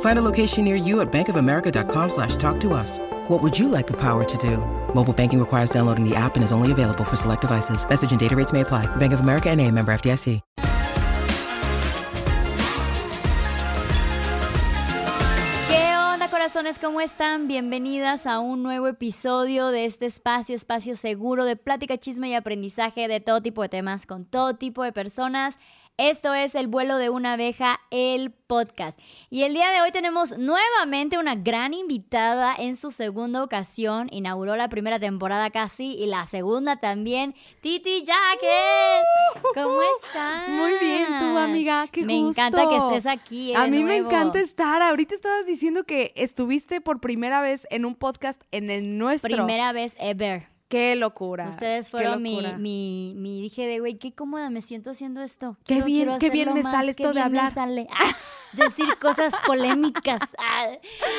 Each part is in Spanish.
Find a location near you at bankofamerica.com slash talk to us. What would you like the power to do? Mobile banking requires downloading the app and is only available for select devices. Message and data rates may apply. Bank of America and a member FDIC. ¿Qué onda, corazones? ¿Cómo están? Bienvenidas a un nuevo episodio de este espacio, espacio seguro de plática, chisme y aprendizaje de todo tipo de temas con todo tipo de personas. Esto es El vuelo de una abeja, el podcast. Y el día de hoy tenemos nuevamente una gran invitada en su segunda ocasión. Inauguró la primera temporada casi y la segunda también. Titi Jaques. ¿Cómo estás? Muy bien, tú, amiga. Qué Me gusto. encanta que estés aquí. eh, A mí me encanta estar. Ahorita estabas diciendo que estuviste por primera vez en un podcast en el nuestro. Primera vez ever. Qué locura. Ustedes fueron mi, locura. mi, mi, dije de, güey, qué cómoda me siento haciendo esto. Qué Quiero- bien, quiero qué bien me más, sale esto de bien me hablar. sale. Ah, decir cosas polémicas. Ah,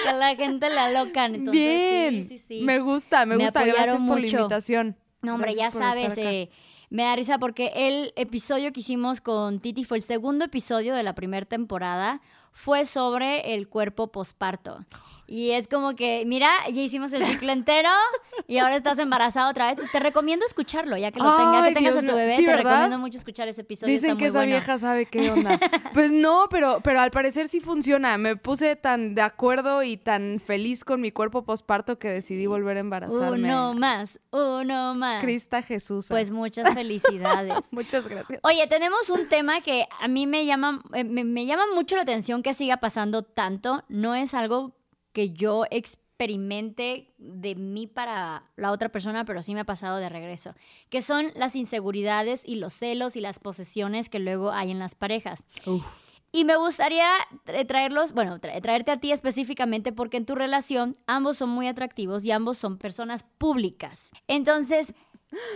que a la gente la locan. Entonces, bien. Sí, sí, sí. Me gusta, me, Me gusta. Gracias por la mucho. invitación. No, hombre, ya Gracias sabes, eh, me da risa porque el episodio que hicimos con Titi fue el segundo episodio de la primera temporada, fue sobre el cuerpo posparto. Y es como que, mira, ya hicimos el ciclo entero y ahora estás embarazada otra vez. Pues te recomiendo escucharlo, ya que lo tengas, que tengas Dios a tu bebé. Sí, te ¿verdad? recomiendo mucho escuchar ese episodio. Dicen está que muy esa bueno. vieja sabe qué onda. pues no, pero, pero al parecer sí funciona. Me puse tan de acuerdo y tan feliz con mi cuerpo posparto que decidí volver a embarazarme. Uno más, uno más. Crista Jesús. Pues muchas felicidades. Muchas gracias. Oye, tenemos un tema que a mí me llama, eh, me, me llama mucho la atención que siga pasando tanto. No es algo que yo experimente de mí para la otra persona, pero sí me ha pasado de regreso, que son las inseguridades y los celos y las posesiones que luego hay en las parejas. Uf. Y me gustaría tra- traerlos, bueno, tra- traerte a ti específicamente porque en tu relación ambos son muy atractivos y ambos son personas públicas. Entonces,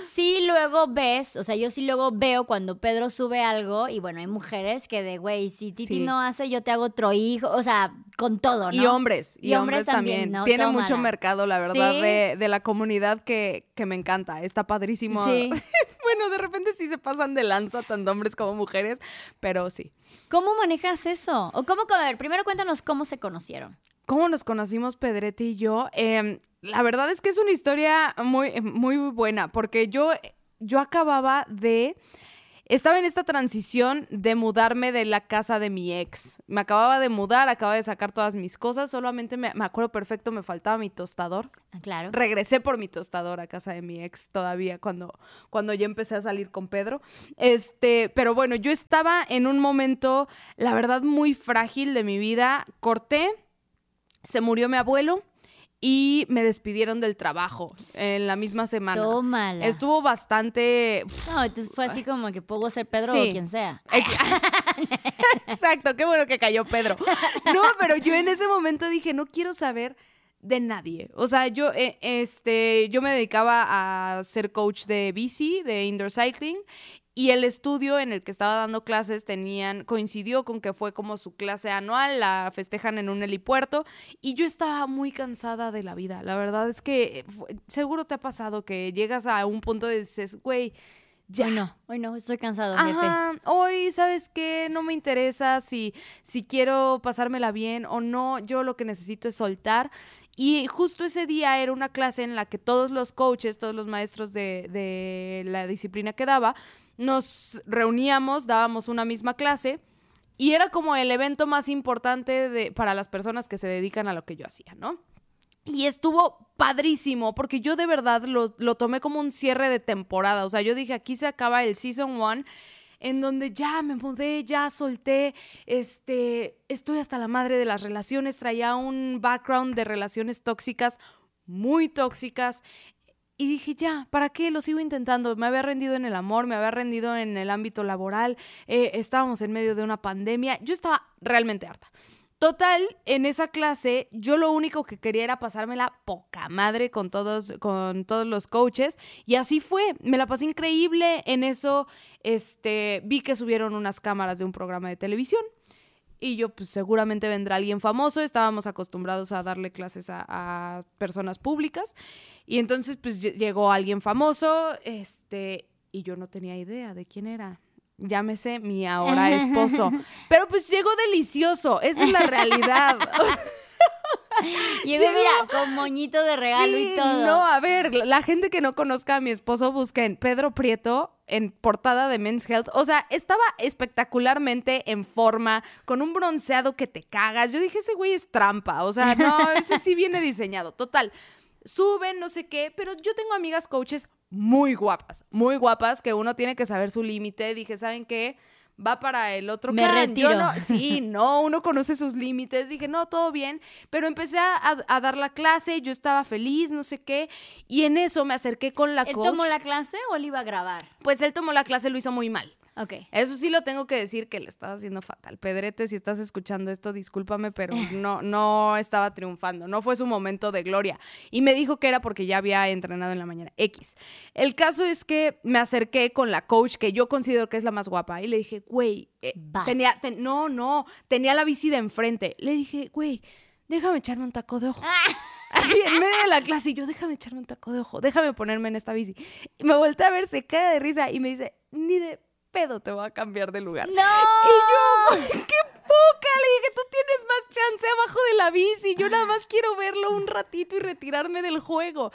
sí luego ves, o sea, yo sí luego veo cuando Pedro sube algo y bueno, hay mujeres que de, güey, si Titi Sí. no hace, yo te hago otro hijo, o sea, con todo, ¿no? Y hombres, y, Y hombres, hombres también. también, ¿no? Tiene mucho mercado, la verdad, ¿Sí? de, de la comunidad que, que me encanta. Está padrísimo. Sí. bueno, de repente sí se pasan de lanza tanto hombres como mujeres, pero sí. ¿Cómo manejas eso? O cómo, a ver, primero cuéntanos cómo se conocieron. ¿Cómo nos conocimos Pedrete y yo? Em, la verdad es que es una historia muy, muy buena, porque yo, yo acababa de... Estaba en esta transición de mudarme de la casa de mi ex. Me acababa de mudar, acababa de sacar todas mis cosas, solamente me, me acuerdo perfecto, me faltaba mi tostador. Ah, Claro. regresé por mi tostador a casa de mi ex todavía cuando, cuando ya empecé a salir con Pedro. Este, pero bueno, yo estaba en un momento, la verdad, muy frágil de mi vida. Corté, se murió mi abuelo y me despidieron del trabajo en la misma semana. Tómala. Estuvo bastante... No, entonces fue así como que puedo ser Pedro Sí. o quien sea. Exacto, qué bueno que cayó Pedro. No, pero yo en ese momento dije, no quiero saber de nadie. O sea, yo, eh, este, yo me dedicaba a ser coach de bici, de indoor cycling, y el estudio en el que estaba dando clases tenían, coincidió con que fue como su clase anual, la festejan en un helipuerto, y yo estaba muy cansada de la vida. La verdad es que eh, seguro te ha pasado que llegas a un punto de dices, güey, ya. Hoy no, hoy no, estoy cansado, jefe. Ajá, hoy, ¿sabes qué? No me interesa si, si quiero pasármela bien o no. Yo lo que necesito es soltar. Y justo ese día era una clase en la que todos los coaches, todos los maestros de, de la disciplina que daba, nos reuníamos, dábamos una misma clase. Y era como el evento más importante de, para las personas que se dedican a lo que yo hacía, ¿no? Y estuvo padrísimo, porque yo de verdad lo, lo tomé como un cierre de temporada. O sea, yo dije, aquí se acaba el Season 1. en donde ya me mudé, ya solté, este, estoy hasta la madre de las relaciones, traía un background de relaciones tóxicas, muy tóxicas. Y dije, ya, ¿para qué? Lo sigo intentando. Me había rendido en el amor, me había rendido en el ámbito laboral, eh, estábamos en medio de una pandemia. Yo estaba realmente harta. Total, en esa clase yo lo único que quería era pasármela poca madre con todos, con todos los coaches y así fue. Me la pasé increíble. En eso, este, vi que subieron unas cámaras de un programa de televisión y yo pues seguramente vendrá alguien famoso. Estábamos acostumbrados a darle clases a, a personas públicas y entonces pues llegó alguien famoso, este, y yo no tenía idea de quién era llámese mi ahora esposo. Pero pues llegó delicioso, esa es la realidad. Mira, con moñito de regalo y todo. No, a ver, la gente que no conozca a mi esposo, busquen Pedro Prieto en portada de Men's Health. O sea, estaba espectacularmente en forma, con un bronceado que te cagas. Yo dije, ese güey es trampa. O sea, no, ese sí viene diseñado. Total. Suben, no sé qué, pero yo tengo amigas coaches muy guapas, muy guapas, que uno tiene que saber su límite. Dije, ¿saben qué? Va para el otro Me retiro. no, sí, no, uno conoce sus límites. Dije, no, todo bien. Pero empecé a, dar la clase, yo estaba feliz, no sé qué. Y en eso me acerqué con la ¿Él coach. tomó la clase o le iba a grabar? Pues él tomó la clase, lo hizo muy mal. Ok. Eso sí lo tengo que decir que lo estaba haciendo fatal. Pedrete, si estás escuchando esto, discúlpame, pero no, no estaba triunfando. No fue su momento de gloria. Y me dijo que era porque ya había entrenado en la mañana. X. El caso es que me acerqué con la coach que yo considero que es la más guapa y le dije, güey, eh, tenía, no, no, tenía la bici de enfrente. Le dije, güey, déjame echarme un taco de ojo. Así en medio de la clase, y yo, déjame echarme un taco de ojo, déjame ponerme en esta bici. Y me volteé a ver, se cae de risa y me dice, ni de pedo te voy a cambiar de lugar. ¡No! Y yo, ¡qué poca! Le dije, tú tienes más chance abajo de la bici. Yo nada más quiero verlo un ratito y retirarme del juego.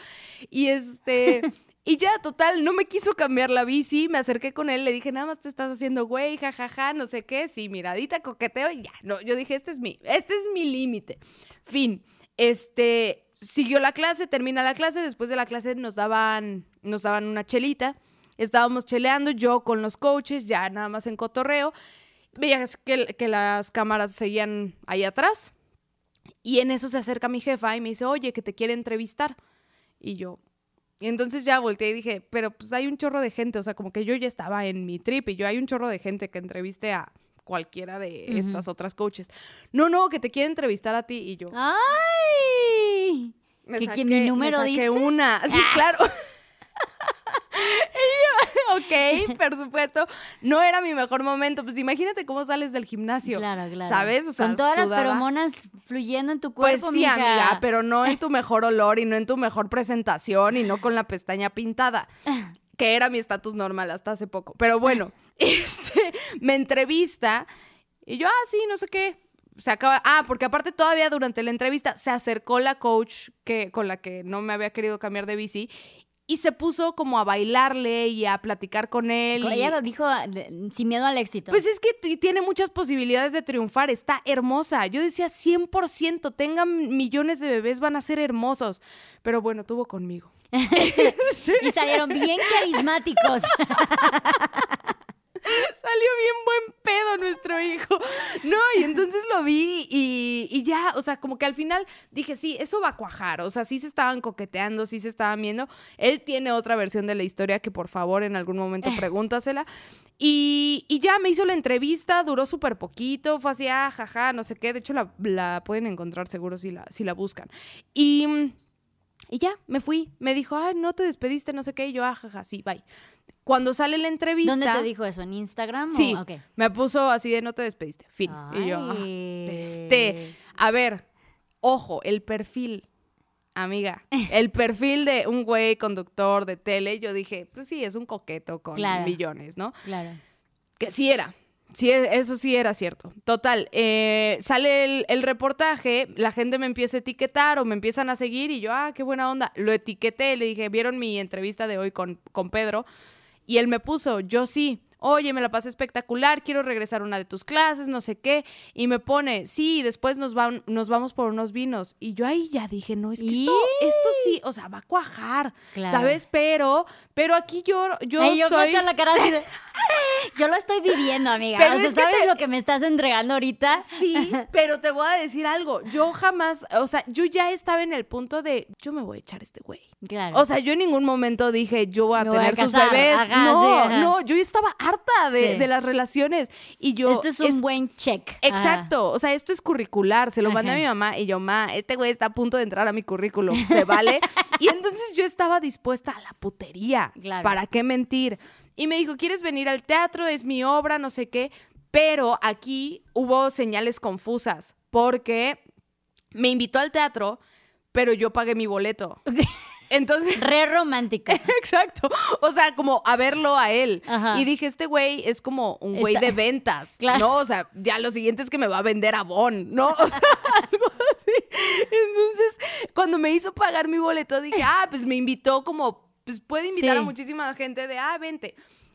Y este. Y ya, total, no me quiso cambiar la bici, me acerqué con él, le dije, nada más te estás haciendo güey, jajaja, no sé qué, sí, miradita, coqueteo y ya. No, yo dije, este es mi, este es mi límite. Fin. Este, siguió la clase, termina la clase, después de la clase nos daban, nos daban una chelita estábamos cheleando yo con los coaches, ya nada más en cotorreo. Veías que, que las cámaras seguían ahí atrás. Y en eso se acerca mi jefa y me dice, oye, que te quiere entrevistar. Y yo, y entonces ya volteé y dije, pero pues hay un chorro de gente, o sea, como que yo ya estaba en mi trip y yo hay un chorro de gente que entreviste a cualquiera de estas otras coaches. No, no, que te quiere entrevistar a ti y yo. ¡Ay! Me ¿Que- saqué, mi número me saqué dice? una. Sí, claro. Y yo, ok, por supuesto. No era mi mejor momento. Pues imagínate cómo sales del gimnasio. Claro, claro. ¿Sabes? O sea, Con todas las feromonas fluyendo en tu Pues cuerpo, sí, mija. amiga, pero no en tu mejor olor y no en tu mejor presentación y no con la pestaña pintada. Que era mi estatus normal hasta hace poco. Pero bueno, este, me entrevista y yo, ah, sí, no sé qué. Se acaba. Ah, porque aparte todavía durante la entrevista se acercó la coach que, con la que no me había querido cambiar de bici y se puso como a bailarle y a platicar con él. y- Ella lo dijo sin miedo al éxito. pues es que tiene muchas posibilidades de triunfar, está hermosa. Yo decía 100%, tengan millones de bebés, van a ser hermosos. Pero bueno, tuvo conmigo. y salieron bien carismáticos. Salió bien buen pedo nuestro hijo. No, y entonces lo vi y, y ya, o sea, como que al final dije, sí, eso va a cuajar. O sea, sí se estaban coqueteando, sí se estaban viendo. Él tiene otra versión de la historia que por favor en algún momento pregúntasela. Y, y ya me hizo la entrevista, duró súper poquito, fue así, ah, jaja, no sé qué. De hecho, la, la pueden encontrar seguro si la, si la buscan. Y, y ya, me fui. Me dijo, ah, no te despediste, no sé qué. Y yo, ah, jaja, sí, bye. Cuando sale la entrevista. ¿Dónde te dijo eso? ¿En Instagram? o- Sí, ok. me puso así de no te despediste, fin. Y yo, ah, este, a ver, ojo, el perfil, amiga, el perfil de un güey conductor de tele, yo dije, pues sí, es un coqueto con Claro. millones, ¿no? Claro. Que sí era. Sí, eso sí era cierto. Total, eh, sale el, el reportaje, la gente me empieza a etiquetar o me empiezan a seguir y yo, ah, qué buena onda. Lo etiqueté, le dije, ¿vieron mi entrevista de hoy con, con Pedro? Y él me puso, yo sí. Oye, me la pasé espectacular, quiero regresar a una de tus clases, no sé qué. Y me pone, sí, después nos, van, nos vamos por unos vinos. Y yo ahí ya dije, no, es que esto, esto sí, o sea, va a cuajar, Claro. ¿sabes? Pero, pero aquí yo, yo Ay, yo soy... con la cara así de- Yo lo estoy viviendo, amiga. Pero o sea, es que ¿sabes te- lo que me estás entregando ahorita? Sí, pero te voy a decir algo. Yo jamás, o sea, yo ya estaba en el punto de, yo me voy a echar a este güey. Claro. O sea, yo en ningún momento dije, yo voy a Me voy a tener sus bebés. Ajá, no, sí, no, yo estaba harta de, Sí. de las relaciones. Y yo. Esto es un buen check. Ajá. Exacto, o sea, esto es curricular, se lo mandé a mi mamá y yo, ma, este güey está a punto de entrar a mi currículum, ¿se vale? y entonces yo estaba dispuesta a la putería, Claro. ¿para qué mentir? Y me dijo, ¿quieres venir al teatro? Es mi obra, no sé qué, pero aquí hubo señales confusas, porque me invitó al teatro, pero yo pagué mi boleto. Entonces... Re romántica. Exacto. O sea, como a verlo a él. Ajá. Y dije, este güey es como un güey Está- de ventas, Claro. ¿no? O sea, ya lo siguiente es que me va a vender a Bon, ¿no? O sea, algo así. Entonces, cuando me hizo pagar mi boleto, dije, ah, pues me invitó como, pues puede invitar a muchísima gente de, ah, vente.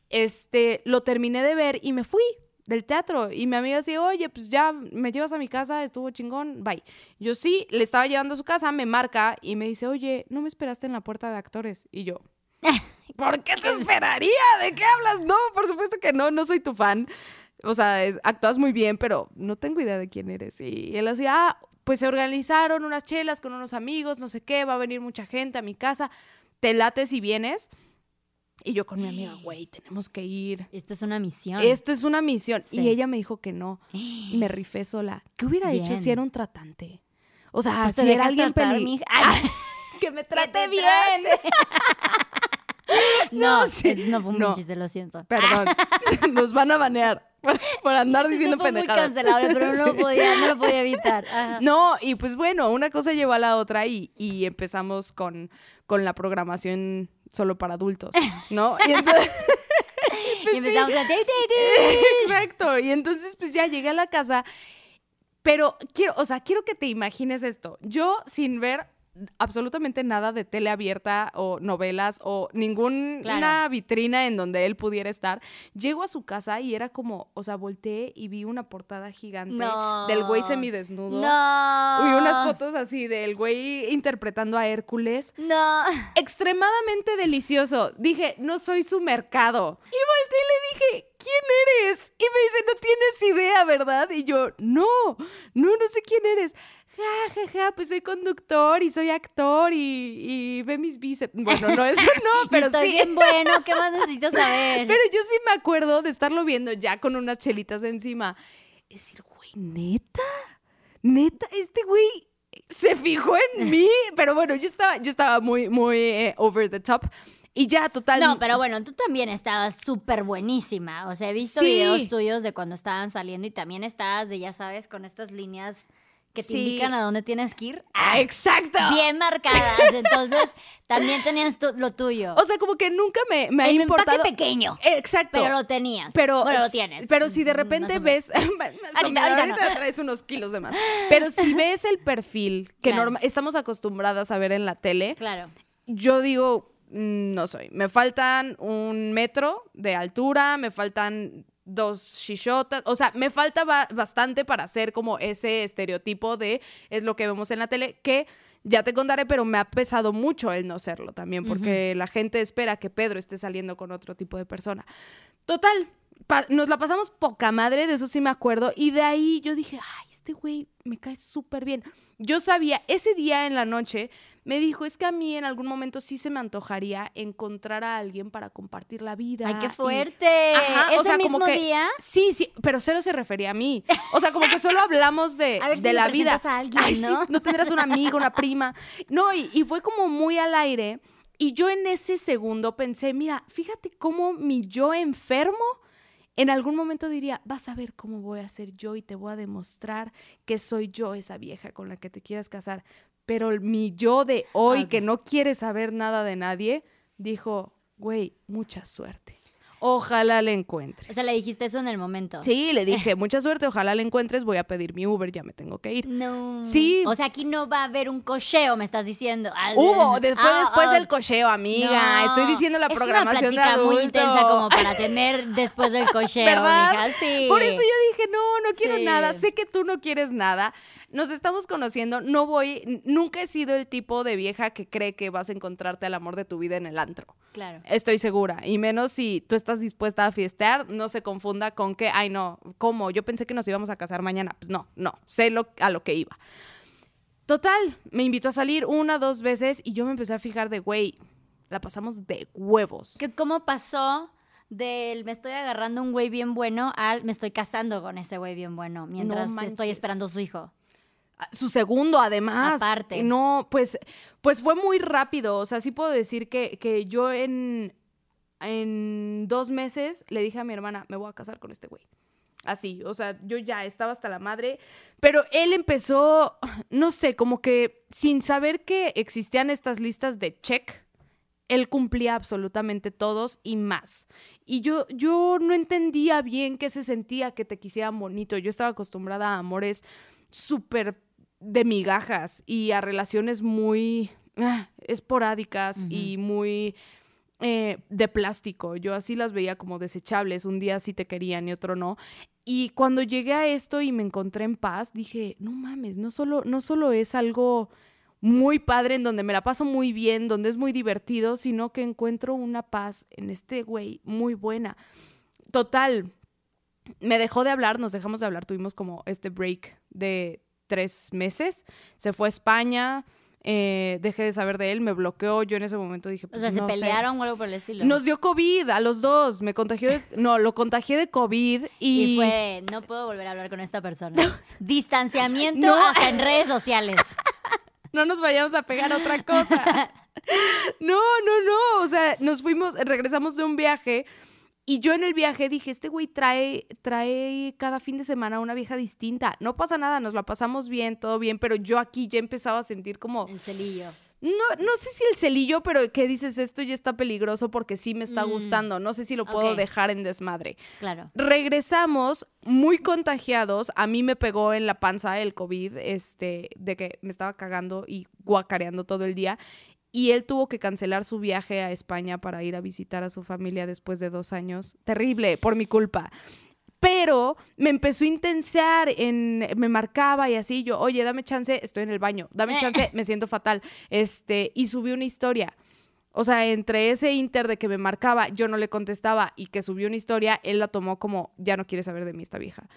Este, lo terminé de ver y me fui del teatro. Y mi amiga decía, oye, pues ya me llevas a mi casa, estuvo chingón, bye. Yo sí, le estaba llevando a su casa, me marca y me dice, oye, ¿no me esperaste en la puerta de actores? Y yo, ¿por qué te esperaría? ¿De qué hablas? No, por supuesto que no, no soy tu fan. O sea, es- actúas muy bien, pero no tengo idea de quién eres. Y él decía, ah, pues se organizaron unas chelas con unos amigos, no sé qué, va a venir mucha gente a mi casa. ¿Te lates si vienes? Y yo con mi amiga, güey, tenemos que ir. Esto es una misión. Esto es una misión. Sí. Y ella me dijo que no. Me rifé sola. ¿Qué hubiera hecho Bien. si era un tratante? O sea, Pues si era alguien que me te trate bien. no, no, sí. no fue un No. chiste, lo siento. Perdón. Nos van a banear por, por andar diciendo fue muy cancelable, pero no lo podía, no lo podía evitar. Ajá. No, y pues bueno, una cosa llevó a la otra y, y empezamos con, con la programación solo para adultos, ¿no? Y entonces, y empezamos a... "Ti, ti, ti". exacto. Y entonces, pues ya llegué a la casa. Pero quiero, o sea, quiero que te imagines esto. Yo, sin ver absolutamente nada de tele abierta o novelas o ninguna Claro. vitrina en donde él pudiera estar, llego a su casa y era como, o sea, volteé y vi una portada gigante No. del güey semidesnudo. No. Vi unas fotos así del güey interpretando a Hércules. No. Extremadamente delicioso. Dije, no soy su mercado. Y volteé y le dije, ¿quién eres? Y me dice, no tienes idea, ¿verdad? Y yo, no, no, no sé quién eres. Ja, ja, ja, pues soy conductor y soy actor y, y ve mis bíceps. Bueno, no, eso no, pero Estoy sí. bien bueno, ¿qué más necesito saber? Pero yo sí me acuerdo de estarlo viendo ya con unas chelitas encima. Es decir, güey, neta, neta, este güey se fijó en mí. Pero bueno, yo estaba, yo estaba muy, muy eh, over the top. Y ya, total. No, pero bueno, tú también estabas súper buenísima. O sea, he visto Sí. videos tuyos de cuando estaban saliendo y también estabas de, ya sabes, con estas líneas que te Sí. indican a dónde tienes que ir. Ah, exacto. Bien marcadas. Entonces, también tenías tu- lo tuyo. O sea, como que nunca me, me ha importado. empaque pequeño. Exacto. Pero lo tenías. Pero, bueno, lo tienes. Pero si de Mm, repente ves. Ahorita- ahorita traes unos kilos de más. Pero si ves el perfil que Claro. norma- estamos acostumbradas a ver en la tele, Claro. yo digo, mm, no soy. Me faltan un metro de altura, me faltan dos shishotas, o sea, me falta ba- bastante para ser como ese estereotipo de es lo que vemos en la tele, que ya te contaré, pero me ha pesado mucho el no serlo también, porque la gente espera que Pedro esté saliendo con otro tipo de persona. Total, nos la pasamos poca madre, de eso sí me acuerdo, y de ahí yo dije, ay, este güey me cae súper bien. Yo sabía, ese día en la noche me dijo, es que a mí en algún momento sí se me antojaría encontrar a alguien para compartir la vida. ¡Ay, qué y- fuerte! Ajá, ¿Ese o sea, como mismo que- día? Sí, sí, pero cero se refería a mí. O sea, como que solo hablamos de, A ver si de me la vida. a alguien, Ay, sí, ¿no? no tendrás una amiga, una prima. No, y, y fue como muy al aire. Y yo en ese segundo pensé, mira, fíjate cómo mi yo enfermo en algún momento diría, vas a ver cómo voy a ser yo y te voy a demostrar que soy yo esa vieja con la que te quieras casar. Pero el- mi yo de hoy, que no quiere saber nada de nadie, dijo, güey, mucha suerte. Ojalá le encuentres. O sea, le dijiste eso en el momento. Sí, le dije, mucha suerte, ojalá le encuentres, voy a pedir mi Uber, ya me tengo que ir. No. Sí. O sea, aquí no va a haber un cocheo, me estás diciendo. Ah, Hubo, ah, después ah. del cocheo, amiga. No. Estoy diciendo la Es programación una de adulto. muy intensa como para tener después del cocheo, ¿Verdad? mija. Sí. Por eso yo dije, no, no quiero Sí. nada. Sé que tú no quieres nada. Nos estamos conociendo. No voy, nunca he sido el tipo de vieja que cree que vas a encontrarte al amor de tu vida en el antro. Claro. Estoy segura. Y menos si tú estás dispuesta a fiestear, no se confunda con que, ay, no, ¿cómo? Yo pensé que nos íbamos a casar mañana. Pues no, no, sé lo, a lo que iba. Total, me invitó a salir una, dos veces y yo me empecé a fijar de, güey, la pasamos de huevos. ¿Qué- ¿Cómo pasó del me estoy agarrando un güey bien bueno al me estoy casando con ese güey bien bueno mientras estoy esperando a su hijo? Su segundo, además. Aparte. No, pues, pues fue muy rápido. O sea, sí puedo decir que, que yo en, en dos meses le dije a mi hermana, me voy a casar con este güey. Así, o sea, yo ya estaba hasta la madre. Pero él empezó, no sé, como que sin saber que existían estas listas de check, él cumplía absolutamente todos y más. Y yo, yo no entendía bien qué se sentía que te quisieran bonito. Yo estaba acostumbrada a amores súper de migajas y a relaciones muy ah, esporádicas y muy eh, de plástico. Yo así las veía como desechables. Un día sí te querían y otro no. Y cuando llegué a esto y me encontré en paz, dije, no mames, no solo, no solo es algo muy padre en donde me la paso muy bien, donde es muy divertido, sino que encuentro una paz en este güey muy buena. Total, me dejó de hablar, nos dejamos de hablar, tuvimos como este break de tres meses, se fue a España, eh, dejé de saber de él, me bloqueó, yo en ese momento dije, O pues, sea, ¿se no sé. pelearon o algo por el estilo? Nos dio COVID a los dos, me contagió de, no, lo contagié de COVID y, Y fue, no puedo volver a hablar con esta persona. Distanciamiento No. hasta en redes sociales. no nos vayamos a pegar a otra cosa. No, no, no. O sea, nos fuimos, regresamos de un viaje y yo en el viaje dije, este güey trae, trae cada fin de semana una vieja distinta. No pasa nada, nos la pasamos bien, todo bien, pero yo aquí ya empezaba a sentir como, El celillo. no, no sé si el celillo, pero que dices, esto ya está peligroso porque sí me está Mm. gustando. No sé si lo puedo dejar en desmadre. Claro. Regresamos muy contagiados. A mí me pegó en la panza el COVID, este, de que me estaba cagando y guacareando todo el día. Y él tuvo que cancelar su viaje a España para ir a visitar a su familia después de dos años. Terrible, por mi culpa. Pero me empezó a intensiar, en, me marcaba y así, yo, oye, dame chance, estoy en el baño, dame chance, me siento fatal. Este, y subí una historia. O sea, entre ese inter de que me marcaba, yo no le contestaba y que subió una historia, él la tomó como, ya no quiere saber de mí esta vieja.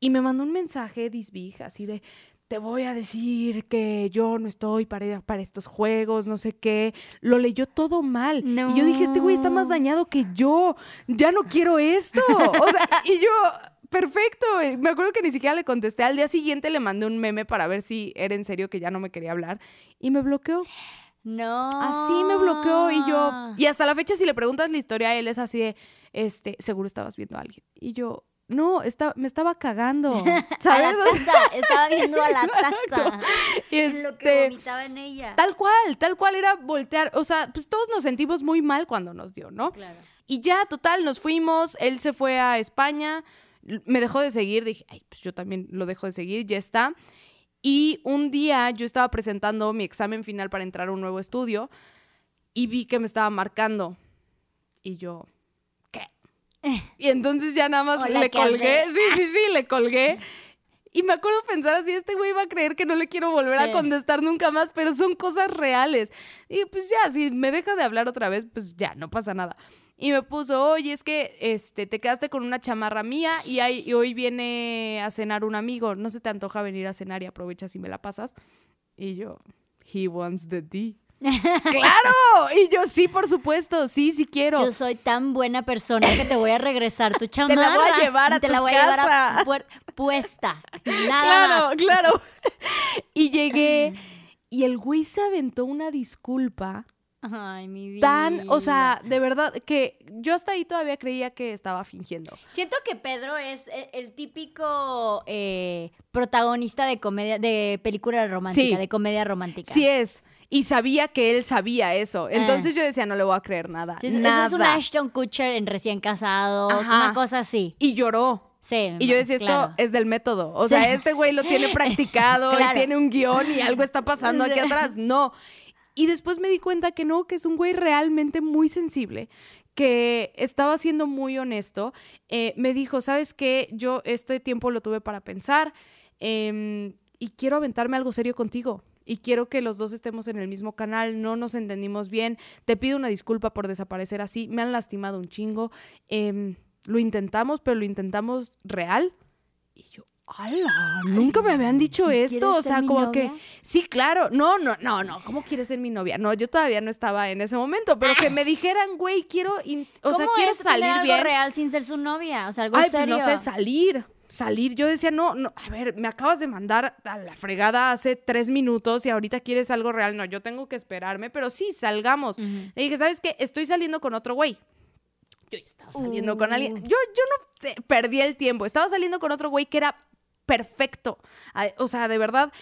Y me mandó un mensaje disvija, así de, te voy a decir que yo no estoy para, para estos juegos, no sé qué. Lo leyó todo mal. Y yo dije, este güey está más dañado que yo. Ya no quiero esto. O sea, y yo, perfecto. Me acuerdo que ni siquiera le contesté. Al día siguiente le mandé un meme para ver si era en serio que ya no me quería hablar. Y me bloqueó. No. Así me bloqueó y yo. Y hasta la fecha, si le preguntas la historia, él es así de, este, seguro estabas viendo a alguien. Y yo, no, está, me estaba cagando. A ¿Sabes? la taza. Estaba viendo a la taza. Este, Lo que vomitaba en ella. Tal cual, tal cual era voltear. O sea, pues todos nos sentimos muy mal cuando nos dio, ¿no? Claro. Y ya, total, nos fuimos. Él se fue a España. Me dejó de seguir. Dije, ay, pues yo también lo dejo de seguir. Ya está. Y un día yo estaba presentando mi examen final para entrar a un nuevo estudio. Y vi que me estaba marcando. Y yo. Y entonces ya nada más Hola, le ¿qué colgué. haces? Sí, sí, sí, le colgué. Y me acuerdo pensar así, este güey va a creer que no le quiero volver Sí. a contestar nunca más, pero son cosas reales. Y pues ya, si me deja de hablar otra vez, pues ya, no pasa nada. Y me puso, oye, es que este, te quedaste con una chamarra mía y, hay- y hoy viene a cenar un amigo. ¿No se te antoja venir a cenar y aprovechas y me la pasas? Y yo, he wants the D. ¡Claro! Y yo, sí, por supuesto, sí, sí quiero. Yo soy tan buena persona que te voy a regresar tu la chamarra. voy a llevar a Te tu la voy a llevar a casa. puesta. Nada claro, más. claro. Y llegué y el güey se aventó una disculpa Ay, mi vida. tan, o sea, de verdad que yo hasta ahí todavía creía que estaba fingiendo. Siento que Pedro es el, el típico eh, protagonista de comedia, de película romántica, Sí. de comedia romántica. Sí es. Y sabía que él sabía eso. Entonces yo decía, no le voy a creer nada. Sí, eso- nada. eso es un Ashton Kutcher en recién casados, Ajá. una cosa así. Y lloró. Sí. Y yo decía, esto claro. es del método. O Sí. sea, este güey lo tiene practicado Claro. y tiene un guion y algo está pasando aquí atrás. No. Y después me di cuenta que no, que es un güey realmente muy sensible, que estaba siendo muy honesto. Eh, me dijo, ¿sabes qué? Yo este tiempo lo tuve para pensar em, y quiero aventarme algo serio contigo. Y quiero que los dos estemos en el mismo canal, no nos entendimos bien. Te pido una disculpa por desaparecer así. Me han lastimado un chingo. Em, lo intentamos, pero lo intentamos real. Y yo, ¡hala! Nunca me habían dicho ¿quieres esto. O sea, como que, sí, claro. No, no, no, no. ¿Cómo quieres ser mi novia? No, yo todavía no estaba en ese momento, pero que me dijeran, güey, quiero, o sea, ¿Cómo quiero salir algo bien. real sin ser su novia? O sea, algo Ay, serio. pues no sé, salir. Salir. Yo decía, no, no, a ver, me acabas de mandar a la fregada hace tres minutos y ahorita quieres algo real. No, yo tengo que esperarme, pero sí, salgamos. Ujú. Le dije, ¿sabes qué? Estoy saliendo con otro güey. Yo estaba saliendo con alguien. Uh. Yo, yo no sé, perdí el tiempo. Estaba saliendo con otro güey que era perfecto. O sea, de verdad,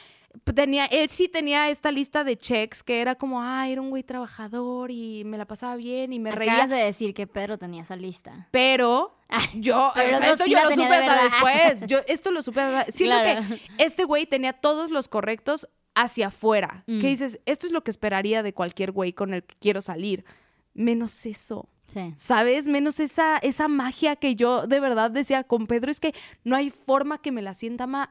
tenía, él sí tenía esta lista de checks que era como, ah, era un güey trabajador y me la pasaba bien y me reía. Acabas de decir que Pedro tenía esa lista. Pero yo, Pero o sea, no, esto sí yo lo supe de hasta después. Yo esto lo supe hasta- Siento Claro. que este güey tenía todos los correctos hacia afuera. Mm. Que dices, esto es lo que esperaría de cualquier güey con el que quiero salir. Menos eso. Sí. ¿Sabes? Menos esa, esa magia que yo de verdad decía con Pedro, es que no hay forma que me la sienta mal,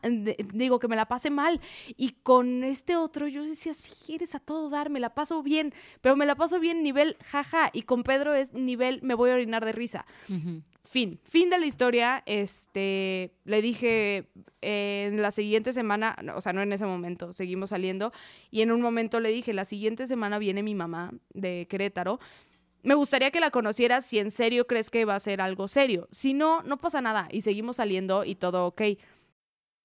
digo, que me la pase mal. Y con este otro yo decía, sí, eres a todo dar, me la paso bien, pero me la paso bien nivel jaja. Y con Pedro es nivel, me voy a orinar de risa. Fin, fin de la historia. Este, le dije eh, en la siguiente semana, no, o sea, no en ese momento, seguimos saliendo. Y en un momento le dije, la siguiente semana viene mi mamá de Querétaro. Me gustaría que la conocieras si en serio crees que va a ser algo serio. Si no, no pasa nada. Y seguimos saliendo y todo ok.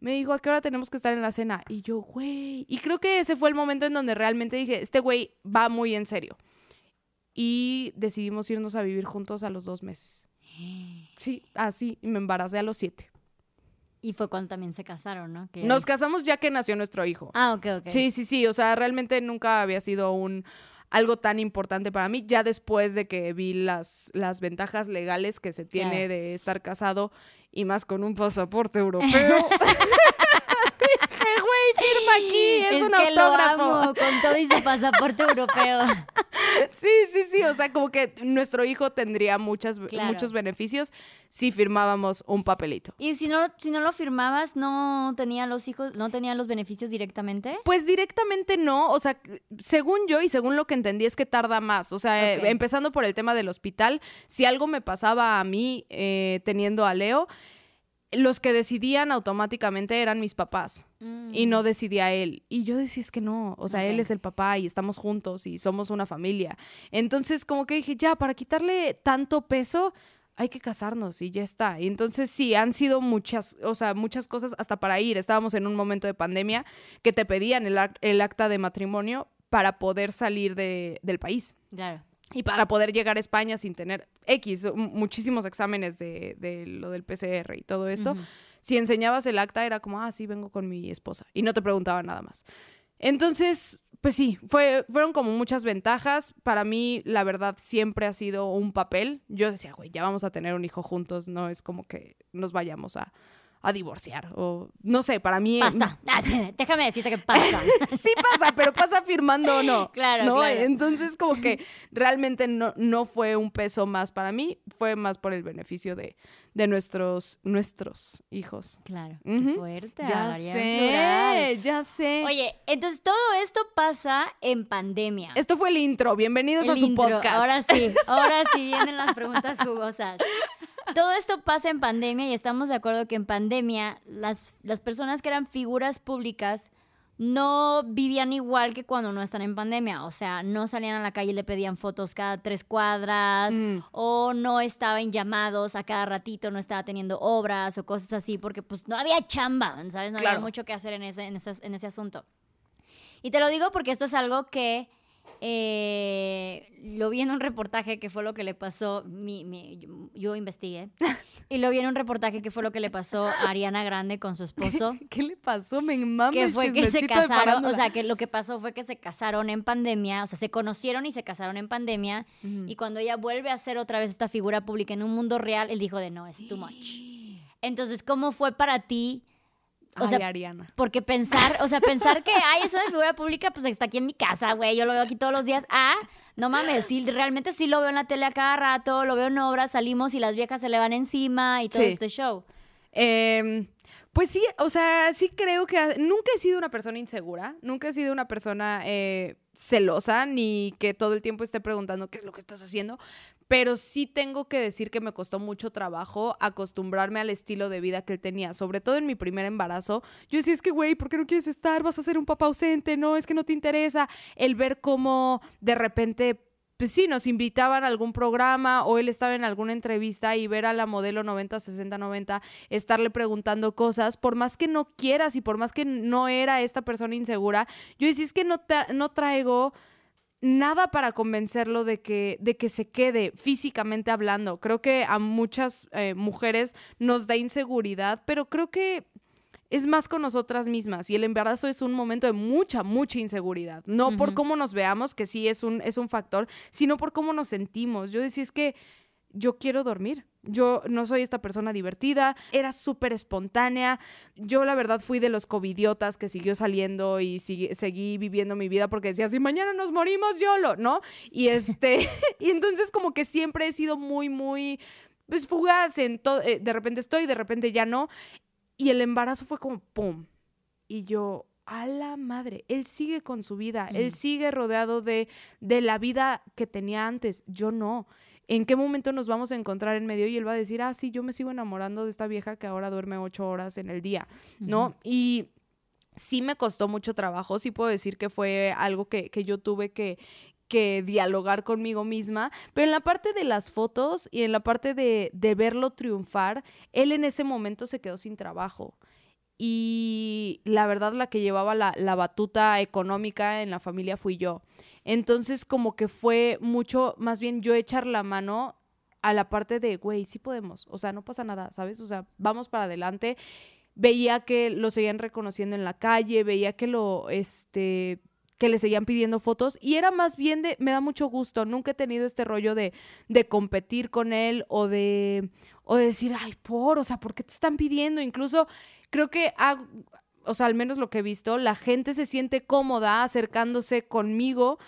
Me dijo, ¿a qué hora tenemos que estar en la cena? Y yo, güey. Y creo que ese fue el momento en donde realmente dije, este güey va muy en serio. Y decidimos irnos a vivir juntos a los dos meses. Sí, así. Y me embaracé a los siete. Y fue cuando también se casaron, ¿no? Que- Nos casamos ya que nació nuestro hijo. Ah, ok, ok. Sí, sí, sí. O sea, realmente nunca había sido un algo tan importante para mí. Ya después de que vi las, las ventajas legales que se tiene Claro. de estar casado y más con un pasaporte europeo. Dije, güey, firma aquí, es, un que lo autógrafo. amo, con todo y su pasaporte europeo. Sí, sí, sí. O sea, como que nuestro hijo tendría muchas, Claro. muchos beneficios si firmábamos un papelito. Y si no, si no lo firmabas, ¿no tenían los hijos, no tenían los beneficios directamente? Pues directamente no, o sea, según yo y según lo que entendí es que tarda más, o sea, eh, empezando por el tema del hospital, si algo me pasaba a mí eh, teniendo a Leo, los que decidían automáticamente eran mis papás y no decidía él. Y yo decía, es que no, o sea, él es el papá y estamos juntos y somos una familia. Entonces, como que dije, ya, para quitarle tanto peso, hay que casarnos y ya está. Y entonces sí, han sido muchas, o sea, muchas cosas hasta para ir. Estábamos en un momento de pandemia que te pedían el, el acta de matrimonio para poder salir de- del país Claro. Y para poder llegar a España sin tener X, muchísimos exámenes de, de lo del PCR y todo esto. Si enseñabas el acta era como, ah, sí, vengo con mi esposa y no te preguntaban nada más. Entonces, pues sí, fue, fueron como muchas ventajas. Para mí, la verdad, siempre ha sido un papel. Yo decía, güey, ya vamos a tener un hijo juntos, no es como que nos vayamos a, a divorciar o no sé, para mí... Pasa. Ah, Déjame decirte que pasa. sí pasa, pero pasa firmando o no. Claro, ¿no? claro. Entonces, como que realmente no, no fue un peso más para mí, fue más por el beneficio de, de nuestros, nuestros hijos. Claro. Ujú. Qué fuerte. Ya plural. sé, ya sé. Oye, entonces todo esto pasa en pandemia. Esto fue el intro. Bienvenidos El a su intro. podcast. Ahora sí, ahora sí vienen las preguntas jugosas. Todo esto pasa en pandemia y estamos de acuerdo que en pandemia las, las personas que eran figuras públicas no vivían igual que cuando no están en pandemia. O sea, no salían a la calle y le pedían fotos cada tres cuadras, Mm. o no estaba en llamados a cada ratito, no estaba teniendo obras o cosas así, porque pues no había chamba, ¿sabes? No Claro. había mucho que hacer en ese, en, ese, en ese asunto. Y te lo digo porque esto es algo que eh, lo vi en un reportaje que fue lo que le pasó, mi, mi- yo, yo investigué, y lo vi en un reportaje que fue lo que le pasó a Ariana Grande con su esposo ¿Qué le pasó? Me mama que el fue que se casaron, o sea, que lo que pasó fue que se casaron en pandemia, o sea, se conocieron y se casaron en pandemia, y cuando ella vuelve a ser otra vez esta figura pública en un mundo real, él dijo de no, es too much. Entonces, ¿cómo fue para ti? O Ay, sea, Ariana. porque pensar, o sea, pensar que, ay, es una figura pública, pues está aquí en mi casa, güey, yo lo veo aquí todos los días. Ah, no mames, sí, realmente sí lo veo en la tele a cada rato, lo veo en obras, salimos y las viejas se le van encima y todo Sí. este show. Em, pues sí, o sea, sí creo que nunca he sido una persona insegura, nunca he sido una persona eh, celosa, ni que todo el tiempo esté preguntando qué es lo que estás haciendo, pero sí tengo que decir que me costó mucho trabajo acostumbrarme al estilo de vida que él tenía, sobre todo en mi primer embarazo. Yo decía, es que, güey, ¿por qué no quieres estar? Vas a ser un papá ausente, no, es que no te interesa. El ver cómo de repente pues sí, nos invitaban a algún programa o él estaba en alguna entrevista y ver a la modelo 90, 60, 90, estarle preguntando cosas, por más que no quieras y por más que no era esta persona insegura, yo decía, es que no, no traigo nada para convencerlo de que, de que se quede físicamente hablando. Creo que a muchas eh, mujeres nos da inseguridad, pero creo que es más con nosotras mismas y el embarazo es un momento de mucha, mucha inseguridad. No por cómo nos veamos, que sí es un, es un factor, sino por cómo nos sentimos. Yo decía, es que yo quiero dormir. Yo no soy esta persona divertida, era súper espontánea. Yo la verdad fui de los covidiotas que siguió saliendo y seguí viviendo mi vida porque decía, si mañana nos morimos, yo lo, ¿no? Y este, y entonces como que siempre he sido muy, muy, pues fugaz en todo, eh, de repente estoy, de repente ya no. Y el embarazo fue como, ¡pum! Y yo, a la madre, él sigue con su vida, él sigue rodeado de, de la vida que tenía antes, yo no. ¿En qué momento nos vamos a encontrar en medio? Y él va a decir, ah, sí, yo me sigo enamorando de esta vieja que ahora duerme ocho horas en el día, ¿no? Y sí me costó mucho trabajo, sí puedo decir que fue algo que, que yo tuve que, que dialogar conmigo misma, pero en la parte de las fotos y en la parte de, de verlo triunfar, él en ese momento se quedó sin trabajo. Y la verdad la que llevaba la, la batuta económica en la familia fui yo. Entonces como que fue mucho, más bien yo echar la mano a la parte de, güey, sí podemos, o sea, no pasa nada, ¿sabes? O sea, vamos para adelante. Veía que lo seguían reconociendo en la calle, veía que lo, este, que le seguían pidiendo fotos y era más bien de, me da mucho gusto, nunca he tenido este rollo de, de competir con él o de, o de decir, ay, por, o sea, ¿por qué te están pidiendo? Incluso creo que, o sea, al menos lo que he visto, la gente se siente cómoda acercándose conmigo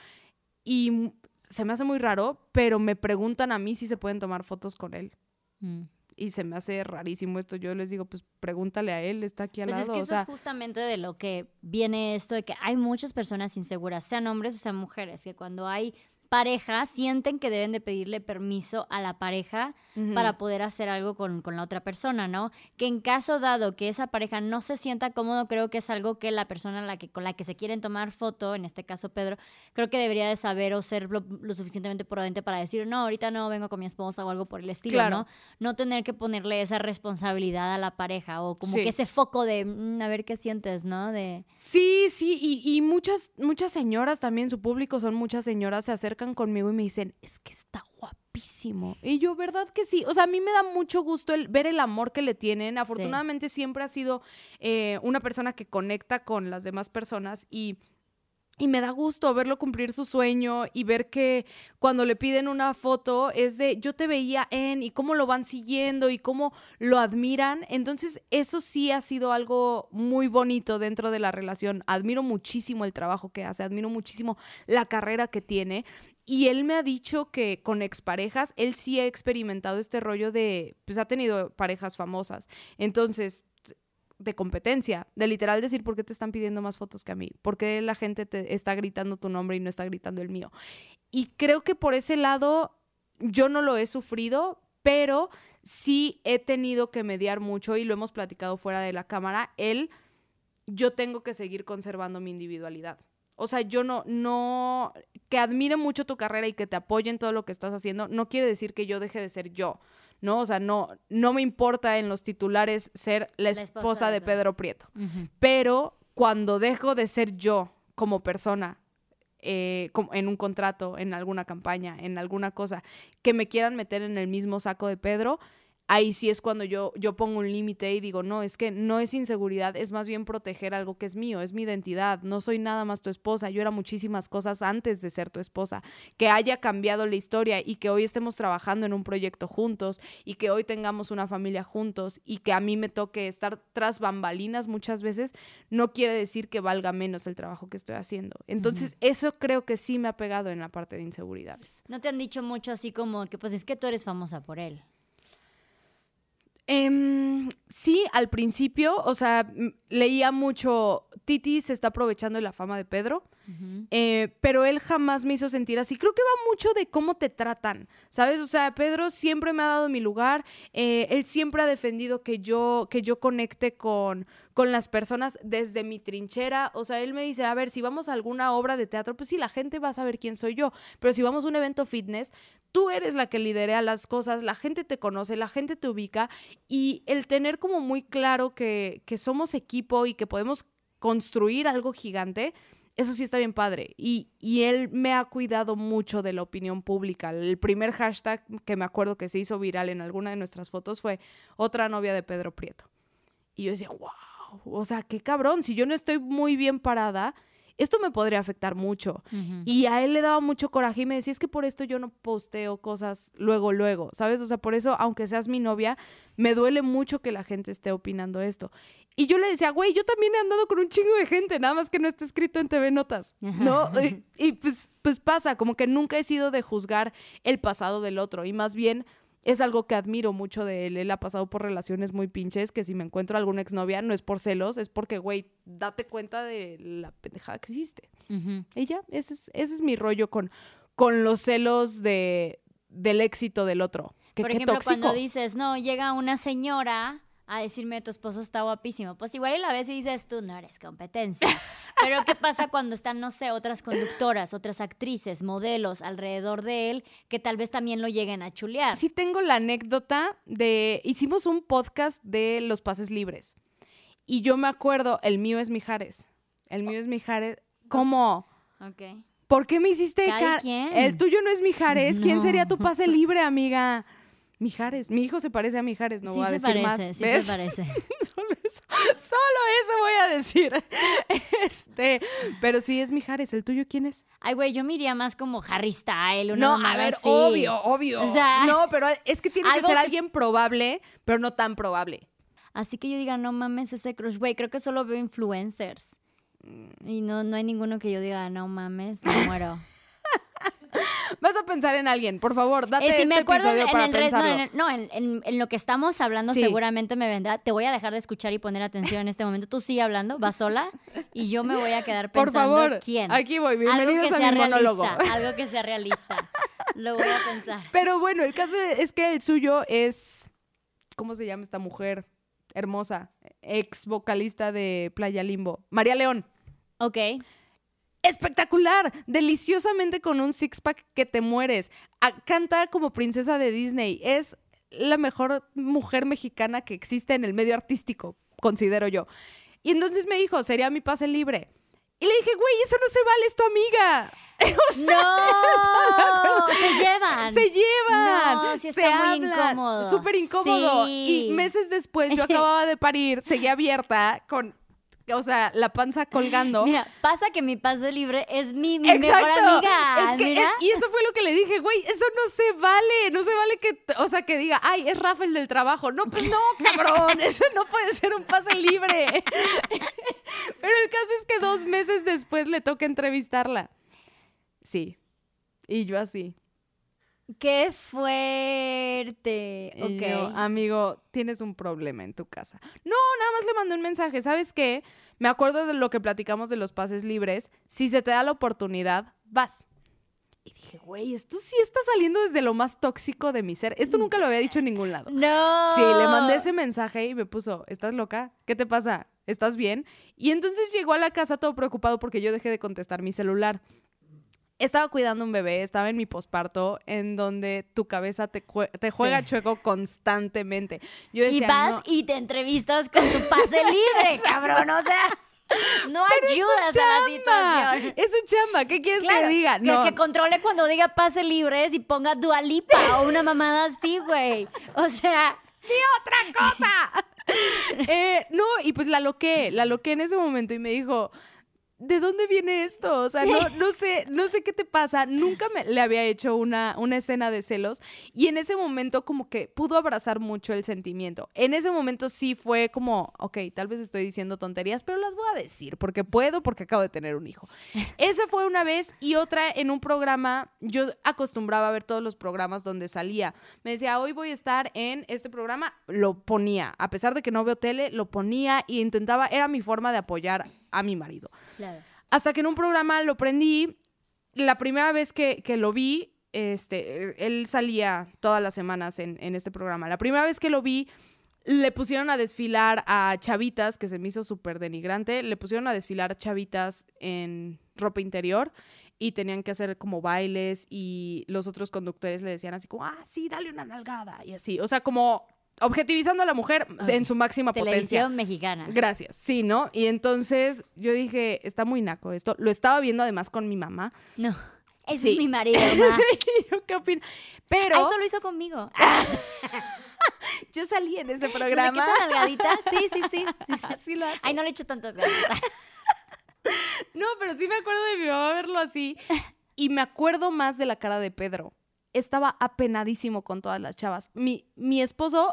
y se me hace muy raro, pero me preguntan a mí si se pueden tomar fotos con él. Mm. Y se me hace rarísimo esto. Yo les digo, pues pregúntale a él, está aquí al Pues es lado. que o eso sea, es justamente de lo que viene esto de que hay muchas personas inseguras, sean hombres o sean mujeres, que cuando hay pareja sienten que deben de pedirle permiso a la pareja para poder hacer algo con, con la otra persona, ¿no? Que en caso dado que esa pareja no se sienta cómodo, creo que es algo que la persona a la que, con la que se quieren tomar foto, en este caso Pedro, creo que debería de saber o ser lo, lo suficientemente prudente para decir, no, ahorita no vengo con mi esposa o algo por el estilo, Claro. ¿no? No tener que ponerle esa responsabilidad a la pareja o como Sí. que ese foco de, "Mm, a ver qué sientes, ¿no? De... Sí, sí, y, y muchas, muchas señoras también, su público son muchas señoras, se acercan conmigo y me dicen, es que está guapísimo. Y yo, ¿verdad que sí? O sea, a mí me da mucho gusto el, ver el amor que le tienen. Afortunadamente siempre ha sido eh, una persona que conecta con las demás personas y... Y me da gusto verlo cumplir su sueño y ver que cuando le piden una foto es de yo te veía en y cómo lo van siguiendo y cómo lo admiran. Entonces eso sí ha sido algo muy bonito dentro de la relación. Admiro muchísimo el trabajo que hace, admiro muchísimo la carrera que tiene. Y él me ha dicho que con exparejas, él sí ha experimentado este rollo de, pues ha tenido parejas famosas. Entonces, de competencia, de literal decir por qué te están pidiendo más fotos que a mí, por qué la gente te está gritando tu nombre y no está gritando el mío. Y creo que por ese lado yo no lo he sufrido, pero sí he tenido que mediar mucho y lo hemos platicado fuera de la cámara. Él yo tengo que seguir conservando mi individualidad. O sea, yo no, no, que admire mucho tu carrera y que te apoye en todo lo que estás haciendo, no quiere decir que yo deje de ser yo, ¿no? O sea, no, no me importa en los titulares ser la esposa, de Pedro Prieto. Pero cuando dejo de ser yo como persona, eh, en un contrato, en alguna campaña, en alguna cosa, que me quieran meter en el mismo saco de Pedro, ahí sí es cuando yo, yo pongo un límite y digo, no, es que no es inseguridad, es más bien proteger algo que es mío, es mi identidad, no soy nada más tu esposa, yo era muchísimas cosas antes de ser tu esposa, que haya cambiado la historia y que hoy estemos trabajando en un proyecto juntos y que hoy tengamos una familia juntos y que a mí me toque estar tras bambalinas muchas veces, no quiere decir que valga menos el trabajo que estoy haciendo. Entonces, eso creo que sí me ha pegado en la parte de inseguridades. ¿No te han dicho mucho así como que pues es que tú eres famosa por él? Em, sí, al principio, o sea, leía mucho, Titi se está aprovechando de la fama de Pedro, eh, pero él jamás me hizo sentir así. Creo que va mucho de cómo te tratan, ¿sabes? O sea, Pedro siempre me ha dado mi lugar, eh, él siempre ha defendido que yo, que yo conecte con, con las personas desde mi trinchera. O sea, él me dice, a ver, si vamos a alguna obra de teatro, pues sí, la gente va a saber quién soy yo. Pero si vamos a un evento fitness, tú eres la que liderea las cosas, la gente te conoce, la gente te ubica. Y el tener como muy claro que, que somos equipo y que podemos construir algo gigante, eso sí está bien padre. Y, y, él me ha cuidado mucho de la opinión pública. El primer hashtag que me acuerdo que se hizo viral en alguna de nuestras fotos fue otra novia de Pedro Prieto. Y yo decía, wow o sea, qué cabrón, si yo no estoy muy bien parada, esto me podría afectar mucho. Y a él le daba mucho coraje y me decía, es que por esto yo no posteo cosas luego, luego, ¿sabes? O sea, por eso, aunque seas mi novia, me duele mucho que la gente esté opinando esto. Y yo le decía, güey, yo también he andado con un chingo de gente, nada más que no esté escrito en TV Notas, ¿no? y, y pues, pues pasa, como que nunca he sido de juzgar el pasado del otro y más bien es algo que admiro mucho de él. Él ha pasado por relaciones muy pinches, que si me encuentro alguna exnovia no es por celos, es porque, güey, date cuenta de la pendejada que existe. Y ya, ese es, ese es mi rollo con, con los celos de, del éxito del otro. por ejemplo, cuando dices, no, llega una señora a decirme tu esposo está guapísimo. Pues igual y la vez y dices, tú no eres competencia. Pero ¿qué pasa cuando están, no sé, otras conductoras, otras actrices, modelos alrededor de él que tal vez también lo lleguen a chulear? Sí tengo la anécdota de, hicimos un podcast de los pases libres. Y yo me acuerdo, el mío es Mijares. El mío es Mijares. ¿Cómo? Ok. ¿Por qué me hiciste... Quién? El tuyo no es Mijares. ¿Quién sería tu pase libre, amiga? Mijares. Mi hijo se parece a Mijares, no voy a decir más. Sí se parece. solo, eso, solo eso voy a decir. Este, pero sí es Mijares. ¿El tuyo quién es? Ay, güey, yo me iría más como Harry Style. no, a ver, obvio, obvio. O sea, no, pero es que tiene que ser alguien probable, pero no tan probable. Así que yo diga, no mames ese crush. Güey, creo que solo veo influencers. Y no, no hay ninguno que yo diga, no mames, me muero. Vas a pensar en alguien, por favor, date eh, este episodio para pensarlo. No, en, lo que estamos hablando seguramente me vendrá. Te voy a dejar de escuchar y poner atención en este momento. Tú sigue hablando, vas sola y yo me voy a quedar pensando por favor, quién. Aquí voy, bienvenidos a mi monólogo. Algo que sea realista. Lo voy a pensar. Pero bueno, el caso es que el suyo es ¿cómo se llama esta mujer? Hermosa, ex vocalista de Playa Limbo, María León. Ok espectacular, deliciosamente con un six-pack que te mueres. canta como princesa de Disney. Es la mejor mujer mexicana que existe en el medio artístico, considero yo. Y entonces me dijo, sería mi pase libre. Y le dije, güey, eso no se vale, es tu amiga. no, se llevan. Se llevan. No, sí está se muy incómodo. Súper incómodo. Y meses después yo acababa de parir, seguía abierta con o sea, la panza colgando. Mira, pasa que mi pase libre es mi, mejor amiga. y eso fue lo que le dije, güey, eso no se vale, no se vale que, o sea, que diga, ay, es Rafael del trabajo. No, pues no, cabrón, eso no puede ser un pase libre. Pero el caso es que dos meses después le toca entrevistarla. Sí. Y yo así. Qué fuerte. ok. amigo, tienes un problema en tu casa. No, nada más le mandé un mensaje. ¿Sabes qué? Me acuerdo de lo que platicamos de los pases libres. Si se te da la oportunidad, vas. Y dije, güey, esto sí está saliendo desde lo más tóxico de mi ser. Esto nunca lo había dicho en ningún lado. No. Sí, le mandé ese mensaje y me puso, ¿estás loca? ¿Qué te pasa? ¿Estás bien? Y entonces llegó a la casa todo preocupado porque yo dejé de contestar mi celular. Estaba cuidando un bebé, estaba en mi posparto, en donde tu cabeza te, juega Sí. chueco constantemente. Yo Y vas "No". y te entrevistas con tu pase libre, cabrón. O sea, no ayudas a la situación. Es su chamba. ¿Qué quieres Claro, que diga? que, No. que controle cuando diga pase libres y ponga dualipa o una mamada así, güey. O sea, Eh, no, y pues la loqué, la loqué en ese momento y me dijo, ¿de dónde viene esto? O sea, no, no sé, no sé qué te pasa. Nunca me, le había hecho una, una escena de celos y en ese momento como que pudo abrazar mucho el sentimiento. En ese momento sí fue como, ok, tal vez estoy diciendo tonterías, pero las voy a decir porque puedo, porque acabo de tener un hijo. Esa fue una vez y otra en un programa, yo acostumbraba a ver todos los programas donde salía. Me decía, hoy voy a estar en este programa, lo ponía. A pesar de que no veo tele, lo ponía y intentaba, era mi forma de apoyar a mi marido. Hasta que en un programa lo prendí, la primera vez que, que lo vi, este, él salía todas las semanas en, en este programa. La primera vez que lo vi, le pusieron a desfilar a chavitas, que se me hizo súper denigrante, le pusieron a desfilar chavitas en ropa interior y tenían que hacer como bailes y los otros conductores le decían así como, ah, sí, dale una nalgada y así. O sea, como objetivizando a la mujer en su máxima potencia. televisión mexicana. Gracias, sí, ¿no? Y entonces yo dije, está muy naco esto. Lo estaba viendo además con mi mamá. No. Ese Sí. es mi marido, yo, ¿qué opino? Pero Ah, eso lo hizo conmigo. yo salí en ese ¿De programa. esa nalgadita? Sí, sí, sí. sí, sí. Así lo hace. Ay, no le echo tantas ganas. No, pero sí me acuerdo de mi mamá verlo así. Y me acuerdo más de la cara de Pedro. Estaba apenadísimo con todas las chavas. Mi, mi esposo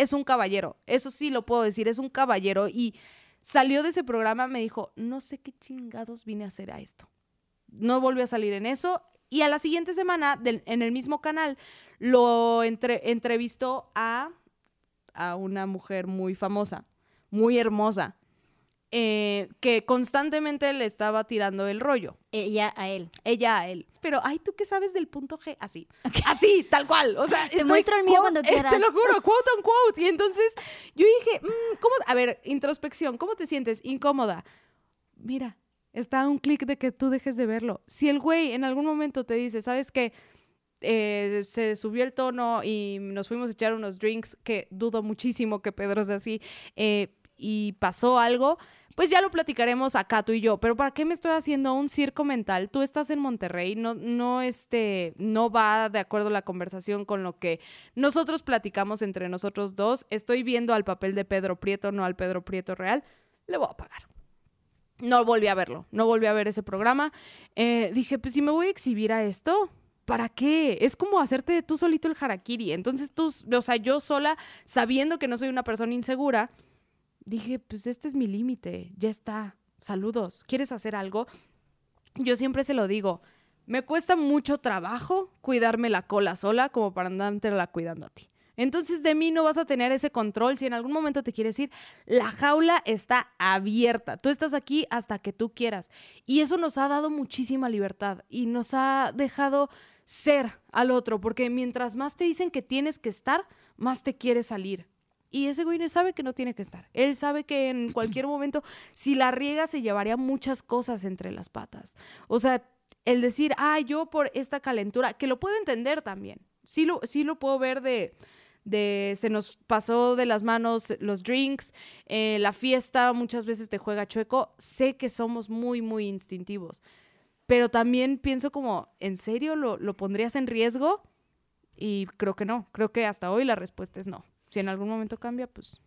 es un caballero. Eso sí lo puedo decir, es un caballero. Y salió de ese programa, me dijo, no sé qué chingados vine a hacer a esto. No volvió a salir en eso. Y a la siguiente semana, del- en el mismo canal, lo entre- entrevistó a, a una mujer muy famosa, muy hermosa, eh, que constantemente le estaba tirando el rollo. Ella a él. Ella a él. Pero, ay, ¿tú qué sabes del punto G? Así. Así, tal cual. O sea, estoy muestro el mío quote- cuando eh, quieras. Te lo juro, quote on quote. Y entonces yo dije, mm, ¿cómo? A ver, introspección, ¿cómo te sientes? Incómoda. Mira, está a un clic de que tú dejes de verlo. Si el güey en algún momento te dice, ¿sabes qué? Eh, se subió el tono y nos fuimos a echar unos drinks, que dudo muchísimo que Pedro sea así, eh, y pasó algo, pues ya lo platicaremos acá tú y yo. Pero ¿para qué me estoy haciendo un circo mental? Tú estás en Monterrey, no, no, este, no va de acuerdo la conversación con lo que nosotros platicamos entre nosotros dos. Estoy viendo al papel de Pedro Prieto, no al Pedro Prieto real. Le voy a pagar. No volví a verlo, no volví a ver ese programa. Eh, dije, pues si me voy a exhibir a esto, ¿para qué? Es como hacerte tú solito el harakiri. Entonces tú, o sea, yo sola, sabiendo que no soy una persona insegura, dije, pues este es mi límite, ya está. Saludos, ¿quieres hacer algo? Yo siempre se lo digo, me cuesta mucho trabajo cuidarme la cola sola como para andártela cuidando a ti. Entonces de mí no vas a tener ese control. Si en algún momento te quieres ir, la jaula está abierta. Tú estás aquí hasta que tú quieras. Y eso nos ha dado muchísima libertad y nos ha dejado ser al otro, porque mientras más te dicen que tienes que estar, más te quieres salir. Y ese güey sabe que no tiene que estar. Él sabe que en cualquier momento, si la riega, se llevaría muchas cosas entre las patas. O sea, el decir, ah, yo por esta calentura, que lo puedo entender también. Sí lo, sí lo puedo ver de, de se nos pasó de las manos los drinks, eh, la fiesta muchas veces te juega chueco. Sé que somos muy, muy instintivos. Pero también pienso como, ¿en serio lo, lo pondrías en riesgo? Y creo que no. Creo que hasta hoy la respuesta es no. Si en algún momento cambia, pues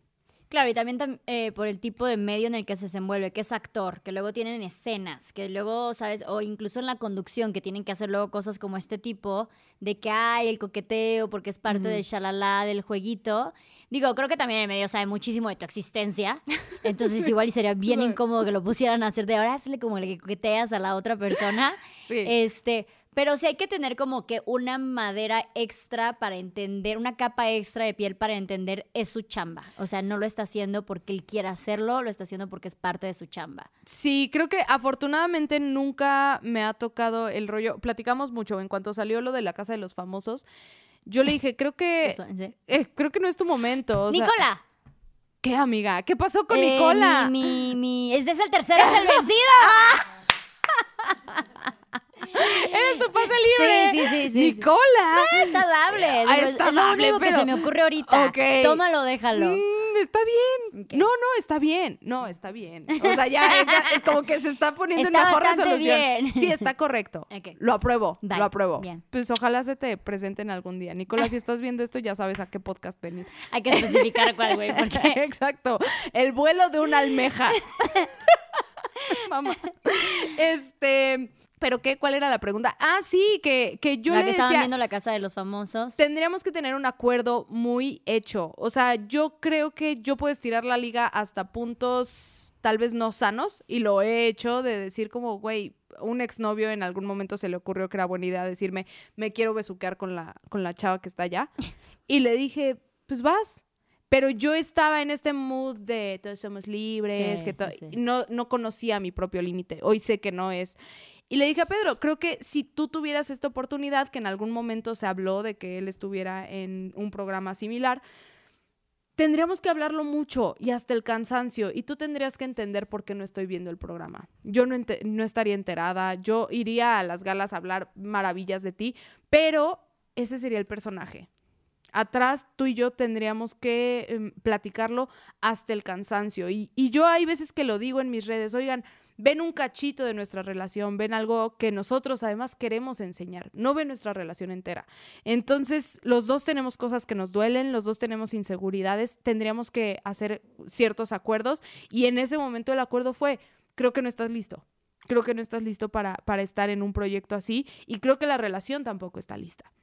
Claro, y también tam- eh, por el tipo de medio en el que se desenvuelve, que es actor, que luego tienen escenas, que luego, ¿sabes? O incluso en la conducción, que tienen que hacer luego cosas como este tipo, de que hay el coqueteo, porque es parte del shalala, del jueguito. Digo, creo que también el medio sabe muchísimo de tu existencia, entonces igual y sería bien incómodo que lo pusieran a hacer de ahora, hazle como el que coqueteas a la otra persona. Sí. Este, pero sí hay que tener como que una madera extra para entender, una capa extra de piel para entender es su chamba. O sea, no lo está haciendo porque él quiera hacerlo, lo está haciendo porque es parte de su chamba. Sí, creo que afortunadamente nunca me ha tocado el rollo. Platicamos mucho en cuanto salió lo de la casa de los famosos. Yo le dije, creo que Eso, ¿sí? eh, creo que no es tu momento. o sea- Nicola, ¿Qué, amiga? ¿Qué pasó con Eh, Nicola? Mi, mi, mi- es el tercero, es el vencido. ¡Eres tu pase libre! Sí, sí, sí, sí, ¡Nicola! Está dable. Ah, está es lo dable, único que se me ocurre ahorita. Ok. Tómalo, déjalo. Mm, está bien. No, no, está bien. No, está bien. O sea, ya, ya, como que se está poniendo en Está mejor bastante resolución. bien. Sí, está correcto. Lo apruebo. Lo apruebo. Bien. Pues ojalá se te presenten algún día. Nicolás, si estás viendo esto, ya sabes a qué podcast venir. Hay que especificar cuál, güey, porque Exacto. El vuelo de una almeja. Mamá. Este. ¿Pero qué? ¿Cuál era la pregunta? Ah, sí, que, que yo la le que estaban decía. viendo la casa de los famosos. Tendríamos que tener un acuerdo muy hecho. O sea, yo creo que yo puedo estirar la liga hasta puntos tal vez no sanos y lo he hecho de decir como, güey, un exnovio en algún momento se le ocurrió que era buena idea decirme, me quiero besuquear con la, con la chava que está allá. Y le dije, pues vas. Pero yo estaba en este mood de todos somos libres, Sí, que to- sí, sí. No, no conocía mi propio límite. Hoy sé que no es. Y le dije a Pedro, creo que si tú tuvieras esta oportunidad, que en algún momento se habló de que él estuviera en un programa similar, tendríamos que hablarlo mucho y hasta el cansancio. Y tú tendrías que entender por qué no estoy viendo el programa. Yo no, no estaría enterada, yo iría a las galas a hablar maravillas de ti, pero ese sería el personaje. Atrás tú y yo tendríamos que em, platicarlo hasta el cansancio. Y, y yo hay veces que lo digo en mis redes, oigan, ven un cachito de nuestra relación, ven algo que nosotros además queremos enseñar, no ven nuestra relación entera. Entonces, los dos tenemos cosas que nos duelen, los dos tenemos inseguridades, tendríamos que hacer ciertos acuerdos y en ese momento el acuerdo fue, creo que no estás listo. Creo que no estás listo para, para estar en un proyecto así y creo que la relación tampoco está lista.